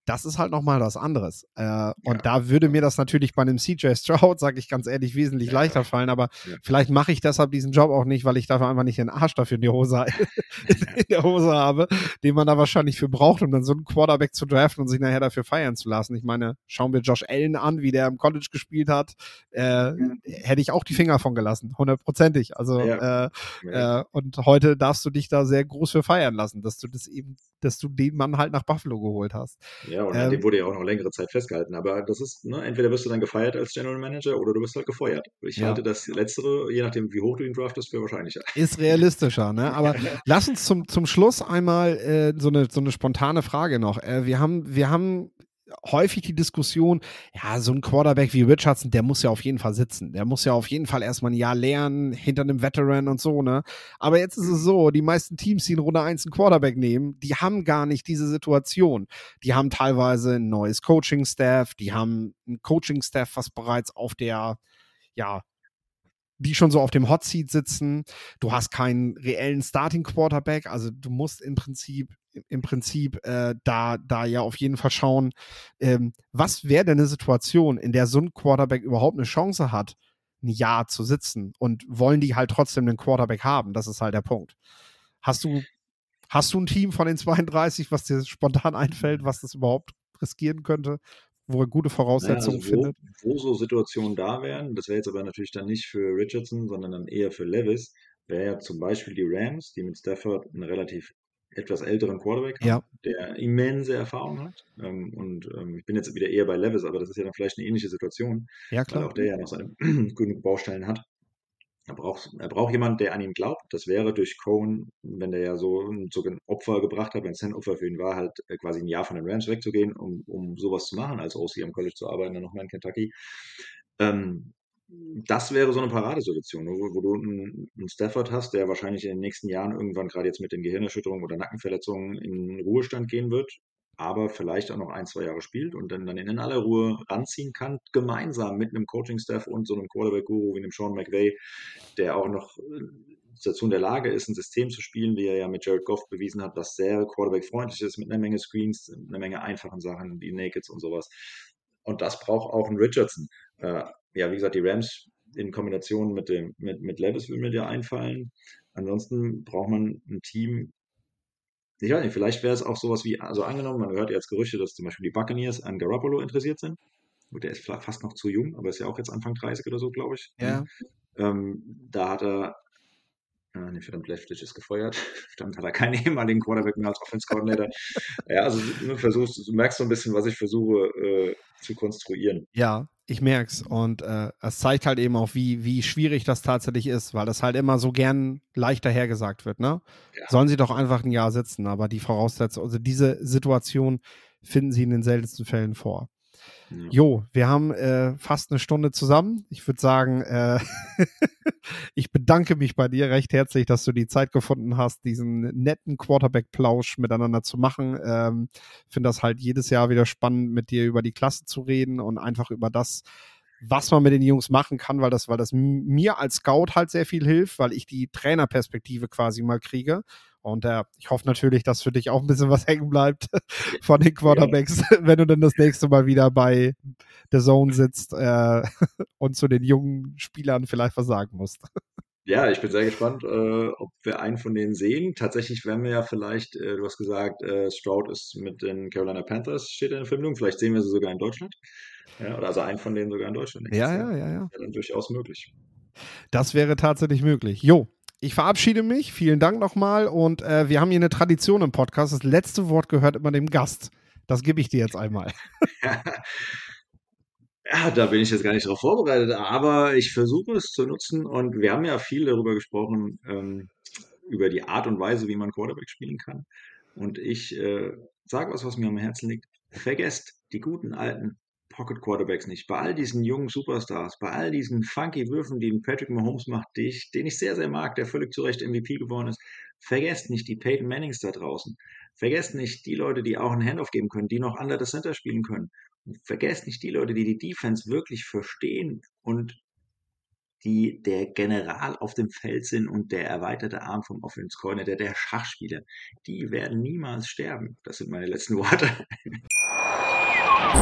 das ist halt nochmal was anderes. Äh, ja. Und da würde mir das natürlich bei einem CJ Stroud, sage ich ganz ehrlich, wesentlich ja. leichter fallen. Aber ja. vielleicht mache ich deshalb diesen Job auch nicht, weil ich dafür einfach nicht den Arsch dafür in, die Hose, (laughs) in der Hose habe, den man da wahrscheinlich für braucht, um dann so einen Quarterback zu draften und sich nachher dafür feiern zu lassen. Ich meine, schauen wir Josh Allen an, wie der im College gespielt hat, äh, hätte ich auch die Finger von gelassen, hundertprozentig. Also äh, äh, und heute darfst du dich da sehr groß für feiern lassen, dass du das eben, dass du den Mann halt nach Buffalo geholt hast. Ja, und ähm, dem wurde ja auch noch längere Zeit festgehalten. Aber das ist, ne, entweder wirst du dann gefeiert als General Manager oder du wirst halt gefeuert. Ich ja. halte das Letztere, je nachdem, wie hoch du ihn draftest, für wahrscheinlicher. Ist realistischer, ne? Aber (laughs) lass uns zum, zum Schluss einmal äh, so, eine, so eine spontane Frage noch. Äh, wir haben, wir haben häufig die Diskussion, ja, so ein Quarterback wie Richardson, der muss ja auf jeden Fall sitzen. Der muss ja auf jeden Fall erstmal ein Jahr lernen, hinter einem Veteran und so, ne? Aber jetzt ist es so, die meisten Teams, die in Runde 1 einen Quarterback nehmen, die haben gar nicht diese Situation. Die haben teilweise ein neues Coaching-Staff, die haben ein Coaching-Staff, was bereits auf der, ja, die schon so auf dem Hot Seat sitzen. Du hast keinen reellen Starting Quarterback, also du musst im Prinzip im Prinzip äh, da da ja auf jeden Fall schauen, ähm, was wäre denn eine Situation, in der so ein Quarterback überhaupt eine Chance hat, ein Jahr zu sitzen und wollen die halt trotzdem einen Quarterback haben? Das ist halt der Punkt. Hast du hast du ein Team von den 32, was dir spontan einfällt, was das überhaupt riskieren könnte? Wo er gute Voraussetzungen naja, also wo, findet. Wo so Situationen da wären, das wäre jetzt aber natürlich dann nicht für Richardson, sondern dann eher für Levis, wäre ja zum Beispiel die Rams, die mit Stafford einen relativ etwas älteren Quarterback haben, ja. der immense Erfahrung hat. Ähm, und ähm, ich bin jetzt wieder eher bei Levis, aber das ist ja dann vielleicht eine ähnliche Situation, ja, klar. weil auch der ja noch seine (clears throat) genug Baustellen hat. Er braucht, er braucht jemanden, der an ihm glaubt. Das wäre durch Cohen, wenn der ja so, ein Opfer gebracht hat, wenn es ein Opfer für ihn war, halt äh, quasi ein Jahr von den Rams wegzugehen, um, um sowas zu machen, als OC am College zu arbeiten, dann nochmal in Kentucky. Ähm, das wäre so eine Paradesituation, wo, wo du einen, einen, Stafford hast, der wahrscheinlich in den nächsten Jahren irgendwann gerade jetzt mit den Gehirnerschütterungen oder Nackenverletzungen in Ruhestand gehen wird aber vielleicht auch noch ein, zwei Jahre spielt und dann, dann in aller Ruhe ranziehen kann, gemeinsam mit einem Coaching-Staff und so einem Quarterback-Guru wie einem Sean McVay, der auch noch äh, dazu in der Lage ist, ein System zu spielen, wie er ja mit Jared Goff bewiesen hat, was sehr Quarterback-freundlich ist, mit einer Menge Screens, einer Menge einfachen Sachen, wie Nakeds und sowas. Und das braucht auch ein Richardson. Äh, ja, wie gesagt, die Rams in Kombination mit dem mit, mit Levis will mir dir einfallen. Ansonsten braucht man ein Team, ich weiß nicht, vielleicht wäre es auch sowas wie, also angenommen, man hört jetzt Gerüchte, dass zum Beispiel die Buccaneers an Garoppolo interessiert sind. Gut, der ist fast noch zu jung, aber ist ja auch jetzt Anfang 30 oder so, glaube ich. Ja. Ähm, da hat er, äh, nee, verdammt, Leftwich ist gefeuert. (laughs) Verdammt, hat er keinen ehemaligen Quarterback mehr als Offense Coordinator. (laughs) ja, also du versuchst, du merkst so ein bisschen, was ich versuche äh, zu konstruieren. Ja, ich merk's und äh, es zeigt halt eben auch, wie, wie schwierig das tatsächlich ist, weil das halt immer so gern leichter hergesagt wird, ne? Ja. Sollen sie doch einfach ein Jahr sitzen, aber die Voraussetzungen, also diese Situation finden sie in den seltensten Fällen vor. Ja. Jo, wir haben äh, fast eine Stunde zusammen. Ich würde sagen, äh, (laughs) ich bedanke mich bei dir recht herzlich, dass du die Zeit gefunden hast, diesen netten Quarterback-Plausch miteinander zu machen. Ähm, Finde das halt jedes Jahr wieder spannend, mit dir über die Klasse zu reden und einfach über das, was man mit den Jungs machen kann, weil das, weil das mir als Scout halt sehr viel hilft, weil ich die Trainerperspektive quasi mal kriege und äh, ich hoffe natürlich, dass für dich auch ein bisschen was (laughs) hängen bleibt von den Quarterbacks, ja. (laughs) wenn du dann das nächste Mal wieder bei der Zone sitzt äh, (laughs) und zu den jungen Spielern vielleicht was sagen musst. Ja, ich bin sehr gespannt, äh, ob wir einen von denen sehen. Tatsächlich werden wir ja vielleicht, äh, du hast gesagt, äh, Stroud ist mit den Carolina Panthers, steht in der Verbindung. Vielleicht sehen wir sie sogar in Deutschland. Ja, oder also einen von denen sogar in Deutschland. Ja, ja, ja, ja. Ja, dann durchaus möglich. Das wäre tatsächlich möglich. Jo, ich verabschiede mich. Vielen Dank nochmal. Und äh, wir haben hier eine Tradition im Podcast. Das letzte Wort gehört immer dem Gast. Das gebe ich dir jetzt einmal. (laughs) Ja, da bin ich jetzt gar nicht darauf vorbereitet, aber ich versuche es zu nutzen und wir haben ja viel darüber gesprochen, ähm, über die Art und Weise, wie man Quarterback spielen kann. Und ich äh, sage was, was mir am Herzen liegt. Vergesst die guten alten Pocket Quarterbacks nicht, bei all diesen jungen Superstars, bei all diesen funky Würfen, die Patrick Mahomes macht, die ich, den ich sehr, sehr mag, der völlig zu Recht MVP geworden ist, vergesst nicht die Peyton Mannings da draußen. Vergesst nicht die Leute, die auch einen Handoff geben können, die noch under the center spielen können. Und vergesst nicht die Leute, die die Defense wirklich verstehen und die der General auf dem Feld sind und der erweiterte Arm vom Offense Coordinator, der Schachspieler, die werden niemals sterben. Das sind meine letzten (laughs) Worte.